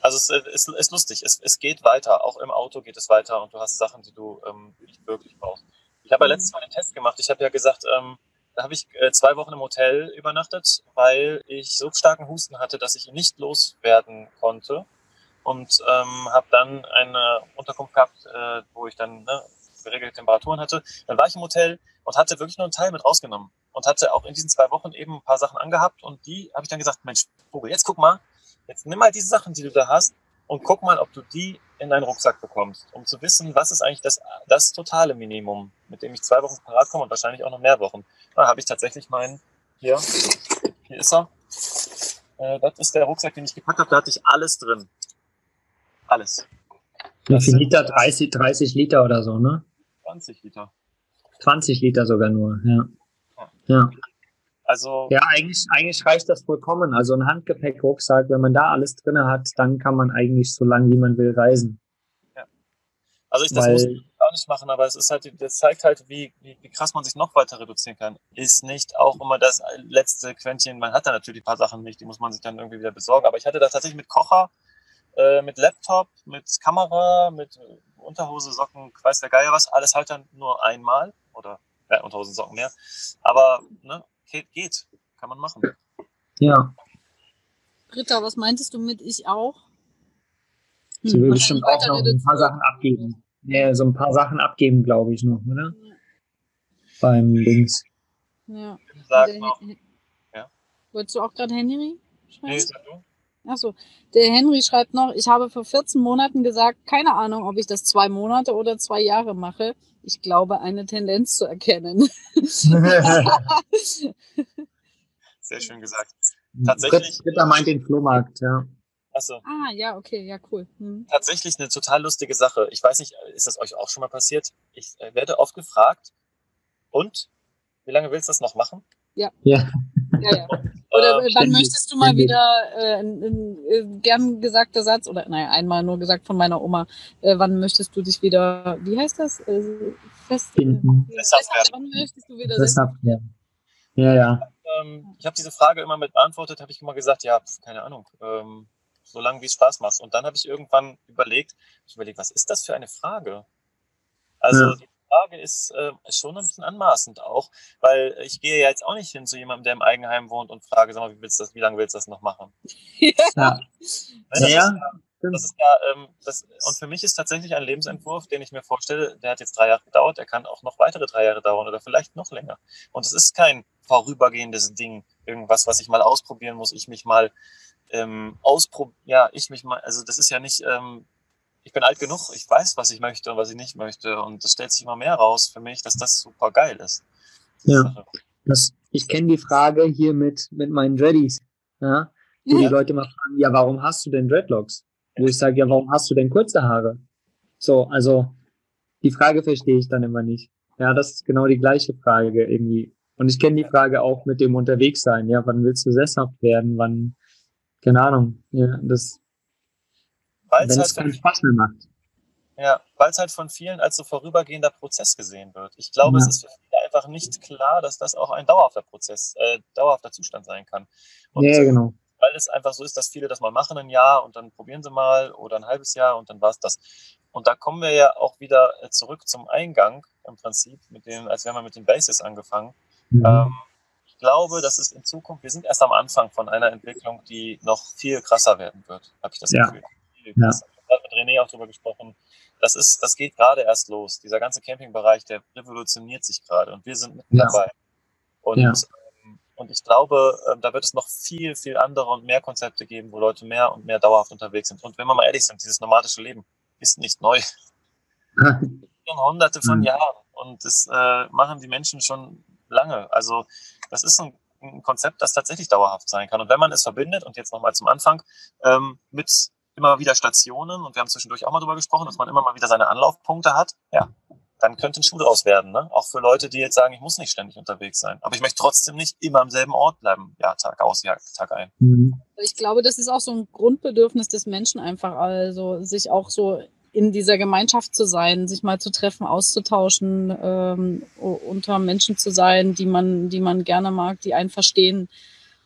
Also es ist, ist lustig, es, es geht weiter, auch im Auto geht es weiter und du hast Sachen, die du ähm, nicht wirklich brauchst. Ich habe ja mhm. letztes Mal einen Test gemacht. Ich habe ja gesagt, ähm, da habe ich äh, zwei Wochen im Hotel übernachtet, weil ich so starken Husten hatte, dass ich ihn nicht loswerden konnte. Und ähm, habe dann eine Unterkunft gehabt, äh, wo ich dann ne, geregelte Temperaturen hatte. Dann war ich im Hotel und hatte wirklich nur einen Teil mit rausgenommen. Und hatte auch in diesen zwei Wochen eben ein paar Sachen angehabt. Und die habe ich dann gesagt, Mensch, Vogel, jetzt guck mal, Jetzt nimm mal diese Sachen, die du da hast, und guck mal, ob du die in deinen Rucksack bekommst, um zu wissen, was ist eigentlich das, das totale Minimum, mit dem ich zwei Wochen parat komme und wahrscheinlich auch noch mehr Wochen. Da habe ich tatsächlich meinen, hier, hier ist er. Äh, das ist der Rucksack, den ich gepackt habe, da hatte ich alles drin. Alles. Wie viel Liter? 30, 30 Liter oder so, ne? 20 Liter. 20 Liter sogar nur, ja. Ja. Ja. Also ja, eigentlich, eigentlich reicht das vollkommen. Also ein Handgepäckrucksack, wenn man da alles drin hat, dann kann man eigentlich so lange wie man will reisen. Ja. Also ich, das Weil, muss auch nicht machen, aber es ist halt, das zeigt halt, wie, wie, wie krass man sich noch weiter reduzieren kann. Ist nicht auch immer das letzte Quäntchen. Man hat da natürlich ein paar Sachen nicht, die muss man sich dann irgendwie wieder besorgen. Aber ich hatte da tatsächlich mit Kocher, äh, mit Laptop, mit Kamera, mit Unterhose, Socken, weiß der Geier was, alles halt dann nur einmal oder ja, Unterhosen, Socken mehr. Aber ne, geht, geht. Kann man machen. Ja. Britta, was meintest du mit ich auch? Hm, Sie will bestimmt auch noch ein paar Sachen abgeben. Ja, so ein paar Sachen abgeben, glaube ich noch, oder? Ja. Beim Links. Ja. Sag noch. Ja. Wolltest du auch gerade Henry schreiben? Nee, sag du. Achso, der Henry schreibt noch, ich habe vor 14 Monaten gesagt, keine Ahnung, ob ich das zwei Monate oder zwei Jahre mache. Ich glaube, eine Tendenz zu erkennen. Sehr schön gesagt. Tatsächlich. Britta meint den Flohmarkt, ja. Achso. Ah, ja, okay, ja, cool. Hm. Tatsächlich eine total lustige Sache. Ich weiß nicht, ist das euch auch schon mal passiert? Ich äh, werde oft gefragt, und? Wie lange willst du das noch machen? Ja. Ja. Ja, ja. Oder äh, wann möchtest du mal wieder, äh, ein, ein, ein, gern gesagter Satz, oder naja, einmal nur gesagt von meiner Oma, äh, wann möchtest du dich wieder, wie heißt das? Äh, fest, Finden. Wann möchtest du wieder Sesshaft werden. Ja, ja. Ähm, ich habe diese Frage immer mit beantwortet, habe ich immer gesagt, ja, keine Ahnung, ähm, solange wie es Spaß macht. Und dann habe ich irgendwann überlegt, ich überlege, was ist das für eine Frage? Also ja. Die Frage ist, äh, ist schon ein bisschen anmaßend auch, weil ich gehe ja jetzt auch nicht hin zu jemandem, der im Eigenheim wohnt und frage, sag mal, wie, willst du das, wie lange willst du das noch machen? Ja. ja. Das, ja. Ist, das ist ja, ähm, das, und für mich ist tatsächlich ein Lebensentwurf, den ich mir vorstelle, der hat jetzt drei Jahre gedauert, der kann auch noch weitere drei Jahre dauern oder vielleicht noch länger. Und es ist kein vorübergehendes Ding, irgendwas, was ich mal ausprobieren muss, ich mich mal ähm, ausprobieren, ja, ich mich mal, also das ist ja nicht, ähm, ich bin alt genug, ich weiß, was ich möchte und was ich nicht möchte. Und es stellt sich immer mehr raus für mich, dass das super geil ist. Ja, das, ich kenne die Frage hier mit, mit meinen Dreadies, ja, wo ja. die Leute mal fragen, ja, warum hast du denn Dreadlocks? Wo ich sage, ja, warum hast du denn kurze Haare? So, also die Frage verstehe ich dann immer nicht. Ja, das ist genau die gleiche Frage irgendwie. Und ich kenne die Frage auch mit dem Unterwegssein. Ja, wann willst du sesshaft werden? Wann, keine Ahnung. Ja, das, Weil's wenn halt es keinen Spaß mehr macht. Ja, weil es halt von vielen als so vorübergehender Prozess gesehen wird. Ich glaube, ja. es ist für viele einfach nicht klar, dass das auch ein dauerhafter Prozess, äh, dauerhafter Zustand sein kann. Und ja, genau. Weil es einfach so ist, dass viele das mal machen ein Jahr und dann probieren sie mal oder ein halbes Jahr und dann war es das. Und da kommen wir ja auch wieder äh, zurück zum Eingang im Prinzip, mit dem, als wir mit den Bases angefangen. Mhm. Ähm, ich glaube, dass es in Zukunft, wir sind erst am Anfang von einer Entwicklung, die noch viel krasser werden wird, habe ich das ja. Gefühl. Ja. Ich habe mit René auch darüber gesprochen. Das ist, das geht gerade erst los. Dieser ganze Campingbereich, der revolutioniert sich gerade und wir sind mitten ja. dabei. Und, ja. ähm, und ich glaube, ähm, da wird es noch viel, viel andere und mehr Konzepte geben, wo Leute mehr und mehr dauerhaft unterwegs sind. Und wenn wir mal ehrlich sind, dieses nomadische Leben ist nicht neu. schon hunderte von mhm. Jahren. Und das äh, machen die Menschen schon lange. Also das ist ein, ein, Konzept, das tatsächlich dauerhaft sein kann. Und wenn man es verbindet, und jetzt nochmal zum Anfang, ähm, mit immer wieder Stationen, und wir haben zwischendurch auch mal darüber gesprochen, dass man immer mal wieder seine Anlaufpunkte hat, ja, dann könnte ein Schuh draus werden. Ne? Auch für Leute, die jetzt sagen, ich muss nicht ständig unterwegs sein. Aber ich möchte trotzdem nicht immer am selben Ort bleiben, ja, Tag aus, ja, Tag ein. Mhm. Ich glaube, das ist auch so ein Grundbedürfnis des Menschen einfach, also sich auch so in dieser Gemeinschaft zu sein, sich mal zu treffen, auszutauschen, ähm, unter Menschen zu sein, die man, die man gerne mag, die einen verstehen.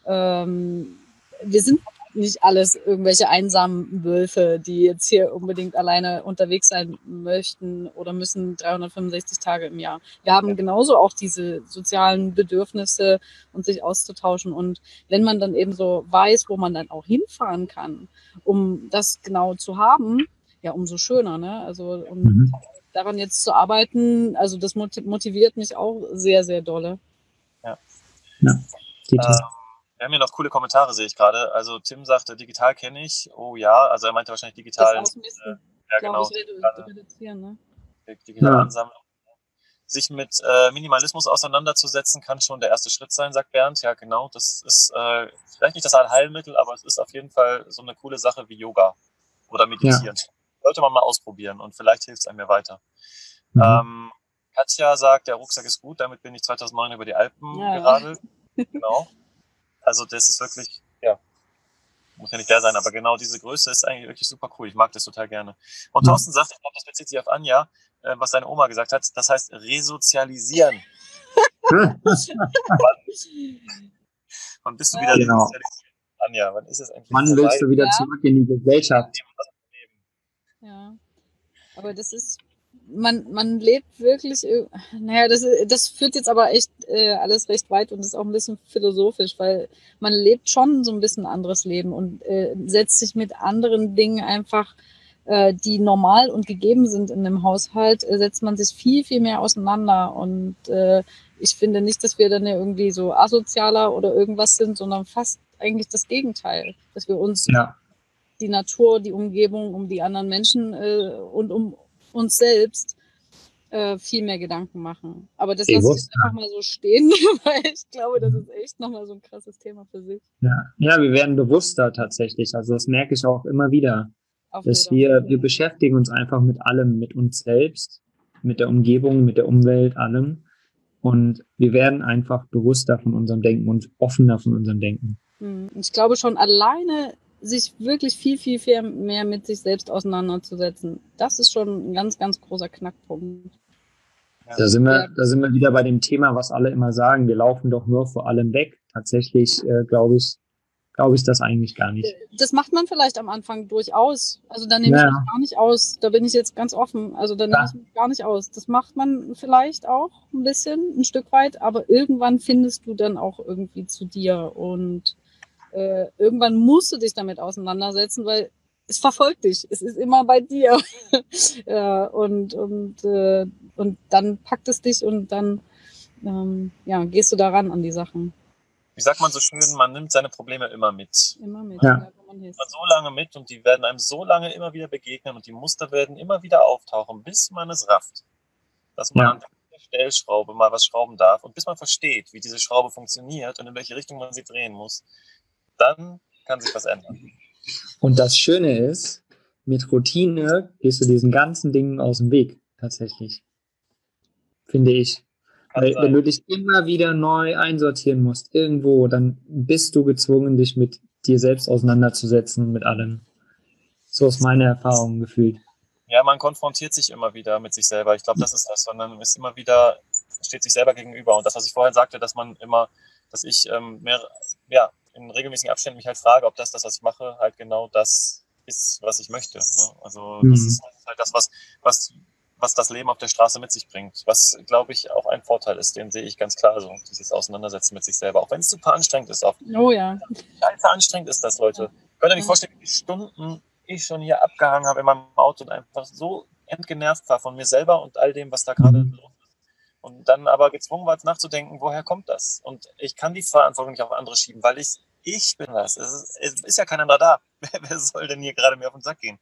Ähm, wir sind nicht alles irgendwelche einsamen Wölfe, die jetzt hier unbedingt alleine unterwegs sein möchten oder müssen 365 Tage im Jahr. Wir haben genauso auch diese sozialen Bedürfnisse und sich auszutauschen. Und wenn man dann eben so weiß, wo man dann auch hinfahren kann, um das genau zu haben, ja, umso schöner, ne? Also, und mhm. daran jetzt zu arbeiten, also das motiviert mich auch sehr, sehr dolle. Ja. ja. Äh, wir haben hier noch coole Kommentare, sehe ich gerade. Also Tim sagte, digital kenne ich. Oh ja, also er meinte wahrscheinlich digital. Das äh, ja, genau. Ich, redu reduzieren, ne? Digital ja. ansammeln. Sich mit äh, Minimalismus auseinanderzusetzen, kann schon der erste Schritt sein, sagt Bernd. Ja, genau. Das ist äh, vielleicht nicht das Allheilmittel, aber es ist auf jeden Fall so eine coole Sache wie Yoga oder Meditieren. Ja sollte man mal ausprobieren und vielleicht hilft es einem ja weiter. Mhm. Ähm, Katja sagt, der Rucksack ist gut, damit bin ich 2009 über die Alpen ja. geradelt. Genau. Also das ist wirklich, ja, muss ja nicht der sein, aber genau diese Größe ist eigentlich wirklich super cool. Ich mag das total gerne. Und Thorsten sagt, ich glaube, das bezieht sich auf Anja, äh, was seine Oma gesagt hat, das heißt resozialisieren. wann, wann bist du wieder genau. Anja, wann ist es eigentlich? Wann willst du wieder zurück in die Gesellschaft? Ja. Aber das ist, man, man lebt wirklich, naja, das, das führt jetzt aber echt äh, alles recht weit und ist auch ein bisschen philosophisch, weil man lebt schon so ein bisschen anderes Leben und äh, setzt sich mit anderen Dingen einfach, äh, die normal und gegeben sind in einem Haushalt, äh, setzt man sich viel, viel mehr auseinander. Und äh, ich finde nicht, dass wir dann ja irgendwie so asozialer oder irgendwas sind, sondern fast eigentlich das Gegenteil, dass wir uns ja die Natur, die Umgebung, um die anderen Menschen äh, und um uns selbst äh, viel mehr Gedanken machen. Aber das lasse ich einfach mal so stehen, weil ich glaube, das ist echt nochmal so ein krasses Thema für sich. Ja. ja, wir werden bewusster tatsächlich. Also das merke ich auch immer wieder. Auf dass wir, wir beschäftigen uns einfach mit allem, mit uns selbst, mit der Umgebung, mit der Umwelt, allem. und wir werden einfach bewusster von unserem Denken und offener von unserem Denken. Hm, ich glaube schon alleine sich wirklich viel, viel, viel mehr mit sich selbst auseinanderzusetzen, das ist schon ein ganz, ganz großer Knackpunkt. Da sind wir, da sind wir wieder bei dem Thema, was alle immer sagen. Wir laufen doch nur vor allem weg. Tatsächlich, äh, glaube ich, glaube ich das eigentlich gar nicht. Das macht man vielleicht am Anfang durchaus. Also da nehme ja. ich mich gar nicht aus. Da bin ich jetzt ganz offen. Also da nehme ja. ich mich gar nicht aus. Das macht man vielleicht auch ein bisschen, ein Stück weit, aber irgendwann findest du dann auch irgendwie zu dir und äh, irgendwann musst du dich damit auseinandersetzen, weil es verfolgt dich. Es ist immer bei dir. ja, und, und, äh, und dann packt es dich und dann ähm, ja, gehst du daran an die Sachen. Wie sagt man so schön, man nimmt seine Probleme immer mit. Immer mit, ja. man so lange mit und die werden einem so lange immer wieder begegnen und die Muster werden immer wieder auftauchen, bis man es rafft. Dass man ja. an der Stellschraube mal was schrauben darf und bis man versteht, wie diese Schraube funktioniert und in welche Richtung man sie drehen muss. Dann kann sich was ändern. Und das Schöne ist, mit Routine gehst du diesen ganzen Dingen aus dem Weg, tatsächlich. Finde ich. Weil, wenn du dich immer wieder neu einsortieren musst, irgendwo, dann bist du gezwungen, dich mit dir selbst auseinanderzusetzen und mit allem. So ist meine Erfahrung gefühlt. Ja, man konfrontiert sich immer wieder mit sich selber. Ich glaube, das ist das, sondern ist immer wieder, steht sich selber gegenüber. Und das, was ich vorhin sagte, dass man immer, dass ich ähm, mehr, ja, in regelmäßigen Abständen mich halt frage, ob das, das, was ich mache, halt genau das ist, was ich möchte. Ne? Also mhm. das ist halt das, was, was, was das Leben auf der Straße mit sich bringt. Was, glaube ich, auch ein Vorteil ist, den sehe ich ganz klar so, dieses Auseinandersetzen mit sich selber. Auch wenn es super anstrengend ist. Auch, oh ja. Scheiße anstrengend ist das, Leute. Könnt ihr euch vorstellen, wie viele Stunden ich schon hier abgehangen habe in meinem Auto und einfach so entgenervt war von mir selber und all dem, was da gerade mhm. los und dann aber gezwungen war, nachzudenken, woher kommt das? Und ich kann die Verantwortung nicht auf andere schieben, weil ich, ich bin das. Es ist, es ist ja kein anderer da. Wer soll denn hier gerade mir auf den Sack gehen?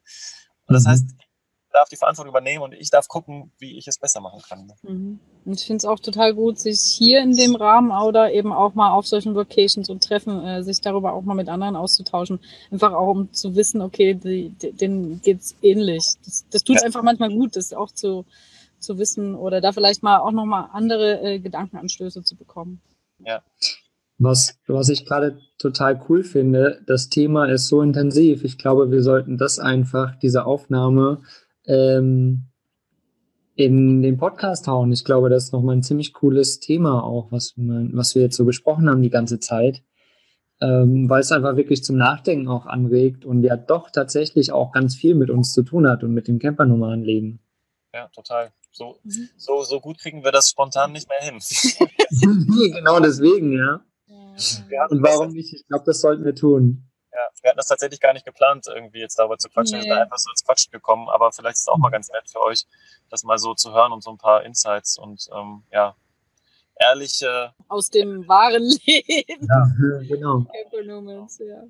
Und das mhm. heißt, ich darf die Verantwortung übernehmen und ich darf gucken, wie ich es besser machen kann. Mhm. Und ich finde es auch total gut, sich hier in dem Rahmen oder eben auch mal auf solchen Locations und Treffen, äh, sich darüber auch mal mit anderen auszutauschen. Einfach auch, um zu wissen, okay, die, die, denen geht's ähnlich. Das, das tut ja. einfach manchmal gut, das auch zu, zu wissen oder da vielleicht mal auch nochmal andere äh, Gedankenanstöße zu bekommen. Ja. Was, was ich gerade total cool finde, das Thema ist so intensiv. Ich glaube, wir sollten das einfach, diese Aufnahme, ähm, in den Podcast hauen. Ich glaube, das ist nochmal ein ziemlich cooles Thema auch, was, man, was wir jetzt so besprochen haben die ganze Zeit. Ähm, weil es einfach wirklich zum Nachdenken auch anregt und ja doch tatsächlich auch ganz viel mit uns zu tun hat und mit dem Campernummernleben. Ja, total. So, mhm. so, so gut kriegen wir das spontan nicht mehr hin. genau deswegen, ja. ja Und warum nicht? Ich glaube, das sollten wir tun. Ja, wir hatten das tatsächlich gar nicht geplant, irgendwie jetzt darüber zu quatschen. Nee. Wir sind einfach so ins Quatschen gekommen, aber vielleicht ist es auch mal ganz nett für euch, das mal so zu hören und so ein paar Insights und ähm, ja, ehrliche. Aus dem wahren Leben. Ja, genau. ja.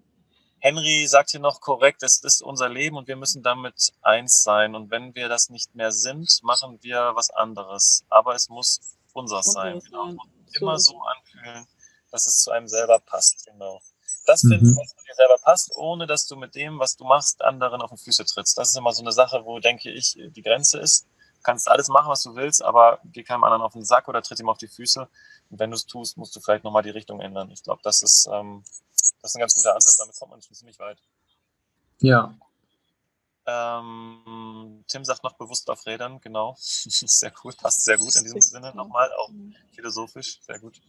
Henry sagt hier noch korrekt, es ist unser Leben und wir müssen damit eins sein. Und wenn wir das nicht mehr sind, machen wir was anderes. Aber es muss unseres sein. Genau. Und immer so anfühlen, dass es zu einem selber passt. Genau. Das mhm. finden, was zu dir selber passt, ohne dass du mit dem, was du machst, anderen auf die Füße trittst. Das ist immer so eine Sache, wo, denke ich, die Grenze ist. Du kannst alles machen, was du willst, aber geh keinem anderen auf den Sack oder tritt ihm auf die Füße. Und wenn du es tust, musst du vielleicht nochmal die Richtung ändern. Ich glaube, das ist ähm, das ist ein ganz guter Ansatz, damit kommt man schon ziemlich weit. Ja. Ähm, Tim sagt noch bewusst auf Rädern, genau. sehr cool, passt sehr gut in diesem Sinne nochmal, auch philosophisch, sehr gut.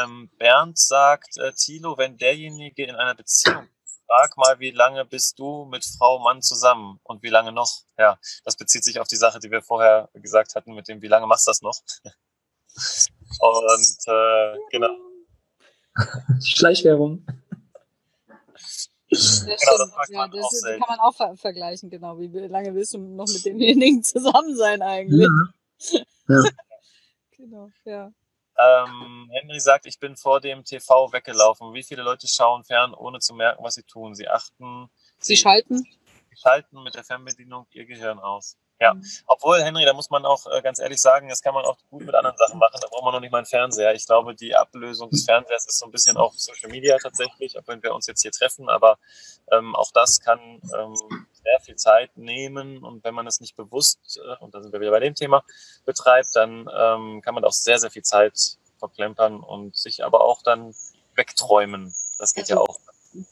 Ähm, Bernd sagt, äh, Thilo, wenn derjenige in einer Beziehung, frag mal, wie lange bist du mit Frau, Mann zusammen und wie lange noch? Ja, das bezieht sich auf die Sache, die wir vorher gesagt hatten, mit dem, wie lange machst du das noch? und äh, genau. Schleichwerbung. Das, genau, das, ja, das ist, kann man auch ver vergleichen, genau. Wie lange willst du noch mit demjenigen zusammen sein eigentlich? Ja. ja. genau, ja. Ähm, Henry sagt, ich bin vor dem TV weggelaufen. Wie viele Leute schauen fern, ohne zu merken, was sie tun? Sie achten. Sie, sie schalten? Sie schalten mit der Fernbedienung ihr Gehirn aus. Ja, mhm. obwohl, Henry, da muss man auch äh, ganz ehrlich sagen, das kann man auch gut mit anderen Sachen machen. Da braucht man noch nicht mal einen Fernseher. Ich glaube, die Ablösung des Fernsehers ist so ein bisschen auch Social Media tatsächlich, auch wenn wir uns jetzt hier treffen. Aber ähm, auch das kann, ähm, sehr viel Zeit nehmen und wenn man es nicht bewusst, äh, und da sind wir wieder bei dem Thema, betreibt, dann ähm, kann man auch sehr, sehr viel Zeit verplempern und sich aber auch dann wegträumen. Das geht also, ja auch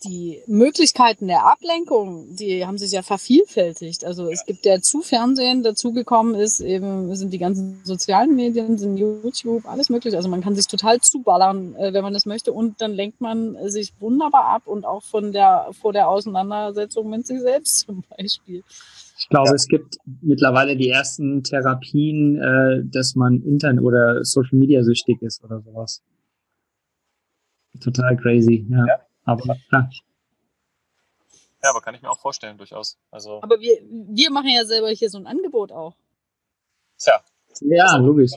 die Möglichkeiten der Ablenkung, die haben sich ja vervielfältigt. Also es gibt ja zu Fernsehen, dazugekommen ist eben, sind die ganzen sozialen Medien, sind YouTube, alles mögliche. Also man kann sich total zuballern, äh, wenn man das möchte. Und dann lenkt man sich wunderbar ab und auch von der, vor der Auseinandersetzung mit sich selbst zum Beispiel. Ich glaube, ja. es gibt mittlerweile die ersten Therapien, äh, dass man Internet oder Social Media süchtig ist oder sowas. Total crazy, ja. ja. Aber ja. Ja, aber kann ich mir auch vorstellen, durchaus. Also, aber wir, wir machen ja selber hier so ein Angebot auch. Tja. Ja, logisch.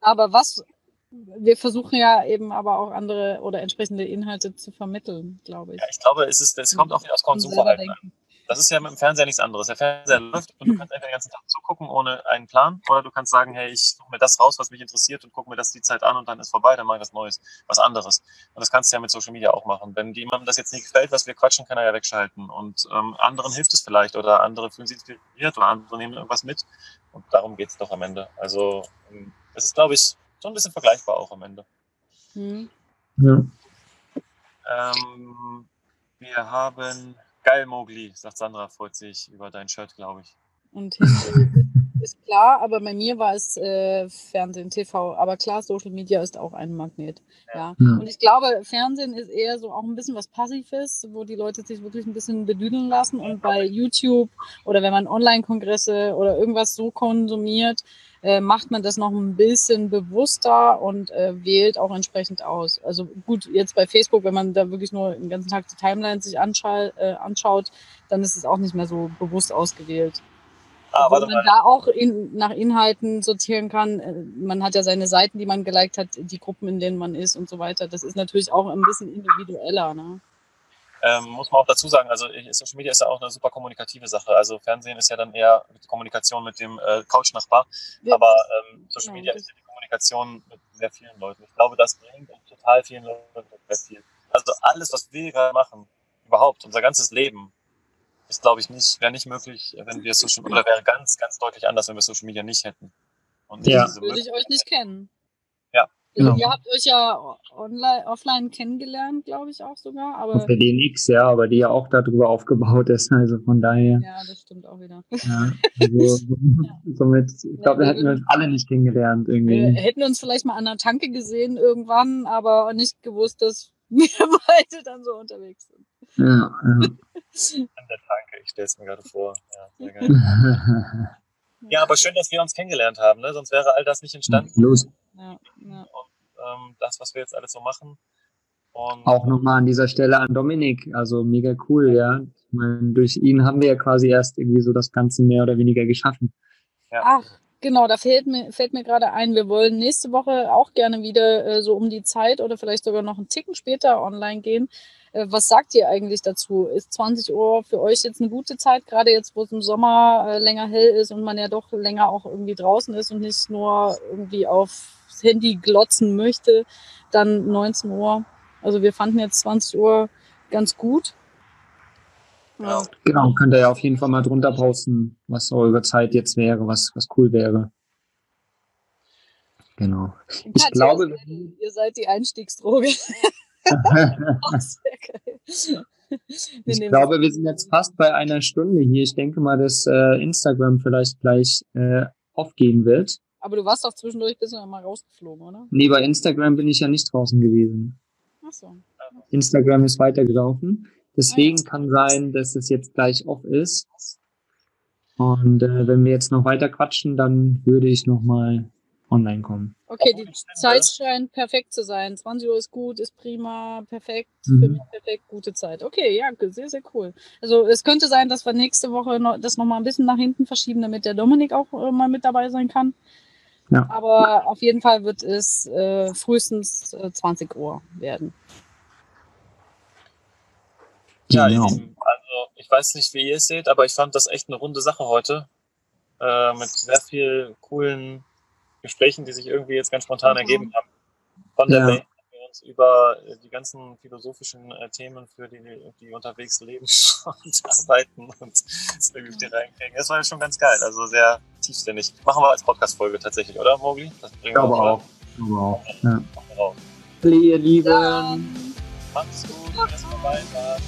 Aber was, wir versuchen ja eben aber auch andere oder entsprechende Inhalte zu vermitteln, glaube ich. Ja, ich glaube, es, ist, es kommt auch wieder aus Konsumverhalten an. Das ist ja mit dem Fernseher nichts anderes. Der Fernseher läuft und du kannst einfach den ganzen Tag zugucken ohne einen Plan. Oder du kannst sagen, hey, ich suche mir das raus, was mich interessiert und gucke mir das die Zeit an und dann ist vorbei, dann mache ich was Neues, was anderes. Und das kannst du ja mit Social Media auch machen. Wenn jemandem das jetzt nicht gefällt, was wir quatschen, kann er ja wegschalten. Und ähm, anderen hilft es vielleicht oder andere fühlen sich inspiriert oder andere nehmen irgendwas mit. Und darum geht es doch am Ende. Also ähm, es ist, glaube ich, so ein bisschen vergleichbar auch am Ende. Mhm. Ja. Ähm, wir haben Geil, Mowgli, sagt Sandra, freut sich über dein Shirt, glaube ich. Und ist klar, aber bei mir war es äh, Fernsehen, TV. Aber klar, Social Media ist auch ein Magnet. Ja. ja. Und ich glaube, Fernsehen ist eher so auch ein bisschen was Passives, wo die Leute sich wirklich ein bisschen bedüdeln lassen. Und bei YouTube oder wenn man Online-Kongresse oder irgendwas so konsumiert, äh, macht man das noch ein bisschen bewusster und äh, wählt auch entsprechend aus. Also gut, jetzt bei Facebook, wenn man da wirklich nur den ganzen Tag die Timeline sich anscha äh, anschaut, dann ist es auch nicht mehr so bewusst ausgewählt. Ah, Wo man da auch in, nach Inhalten sortieren kann. Äh, man hat ja seine Seiten, die man geliked hat, die Gruppen, in denen man ist und so weiter. Das ist natürlich auch ein bisschen individueller. Ne? Ähm, muss man auch dazu sagen, also Social Media ist ja auch eine super kommunikative Sache. Also Fernsehen ist ja dann eher Kommunikation mit dem äh, Couch-Nachbar, ja. aber ähm, Social Media ist ja die Kommunikation mit sehr vielen Leuten. Ich glaube, das bringt total vielen Leuten sehr viel. Also alles, was wir gerade machen, überhaupt, unser ganzes Leben, ist, glaube ich, nicht, wäre nicht möglich, wenn wir Social oder wäre ganz, ganz deutlich anders, wenn wir Social Media nicht hätten. Und ja. Würde ich euch nicht kennen. Genau. Ihr habt euch ja online, offline kennengelernt, glaube ich auch sogar. Aber Auf der DNX, ja, aber die ja auch darüber aufgebaut ist. Also von daher. Ja, das stimmt auch wieder. Ja, also, somit, ich glaube, ja, wir hätten uns alle nicht kennengelernt irgendwie. Wir hätten uns vielleicht mal an der Tanke gesehen irgendwann, aber nicht gewusst, dass wir beide dann so unterwegs sind. Ja, ja. An der Tanke, ich stelle es mir gerade vor. Ja, sehr geil. Ja, aber schön, dass wir uns kennengelernt haben, ne? sonst wäre all das nicht entstanden. Los. Ja, ja. Und ähm, das, was wir jetzt alles so machen. Und auch nochmal an dieser Stelle an Dominik, also mega cool, ja. Ich meine, durch ihn haben wir ja quasi erst irgendwie so das Ganze mehr oder weniger geschaffen. Ja. Ach, genau, da fällt mir, fällt mir gerade ein, wir wollen nächste Woche auch gerne wieder äh, so um die Zeit oder vielleicht sogar noch einen Ticken später online gehen. Äh, was sagt ihr eigentlich dazu? Ist 20 Uhr für euch jetzt eine gute Zeit, gerade jetzt, wo es im Sommer äh, länger hell ist und man ja doch länger auch irgendwie draußen ist und nicht nur irgendwie auf Handy glotzen möchte, dann 19 Uhr. Also wir fanden jetzt 20 Uhr ganz gut. Ja. Genau, könnt ihr ja auf jeden Fall mal drunter posten, was eure Zeit jetzt wäre, was, was cool wäre. Genau. Ich glaube, ihr seid die Einstiegsdroge. ich glaube, wir sind jetzt fast bei einer Stunde hier. Ich denke mal, dass äh, Instagram vielleicht gleich äh, aufgehen wird. Aber du warst doch zwischendurch ein bisschen mal rausgeflogen, oder? Nee, bei Instagram bin ich ja nicht draußen gewesen. Ach so. Instagram ist weitergelaufen. Deswegen ah, ja. kann sein, dass es jetzt gleich off ist. Und äh, wenn wir jetzt noch weiter quatschen, dann würde ich noch mal online kommen. Okay, die Zeit scheint perfekt zu sein. 20 Uhr ist gut, ist prima, perfekt, mhm. für mich perfekt, gute Zeit. Okay, ja, sehr, sehr cool. Also es könnte sein, dass wir nächste Woche noch, das noch mal ein bisschen nach hinten verschieben, damit der Dominik auch äh, mal mit dabei sein kann. Ja. Aber auf jeden Fall wird es äh, frühestens äh, 20 Uhr werden. Ja, genau. also ich weiß nicht, wie ihr es seht, aber ich fand das echt eine runde Sache heute. Äh, mit sehr vielen coolen Gesprächen, die sich irgendwie jetzt ganz spontan mhm. ergeben haben. Von der ja. Welt haben wir uns über äh, die ganzen philosophischen äh, Themen, für die, die unterwegs leben und arbeiten und irgendwie die reinkriegen. Das war schon ganz geil, also sehr tiefsinnig. Machen wir als Podcast-Folge tatsächlich, oder, Mogli? ich glaube auch. Ich glaube auch. Ja. Ihr Lieben. Macht's gut, erstmal weiter.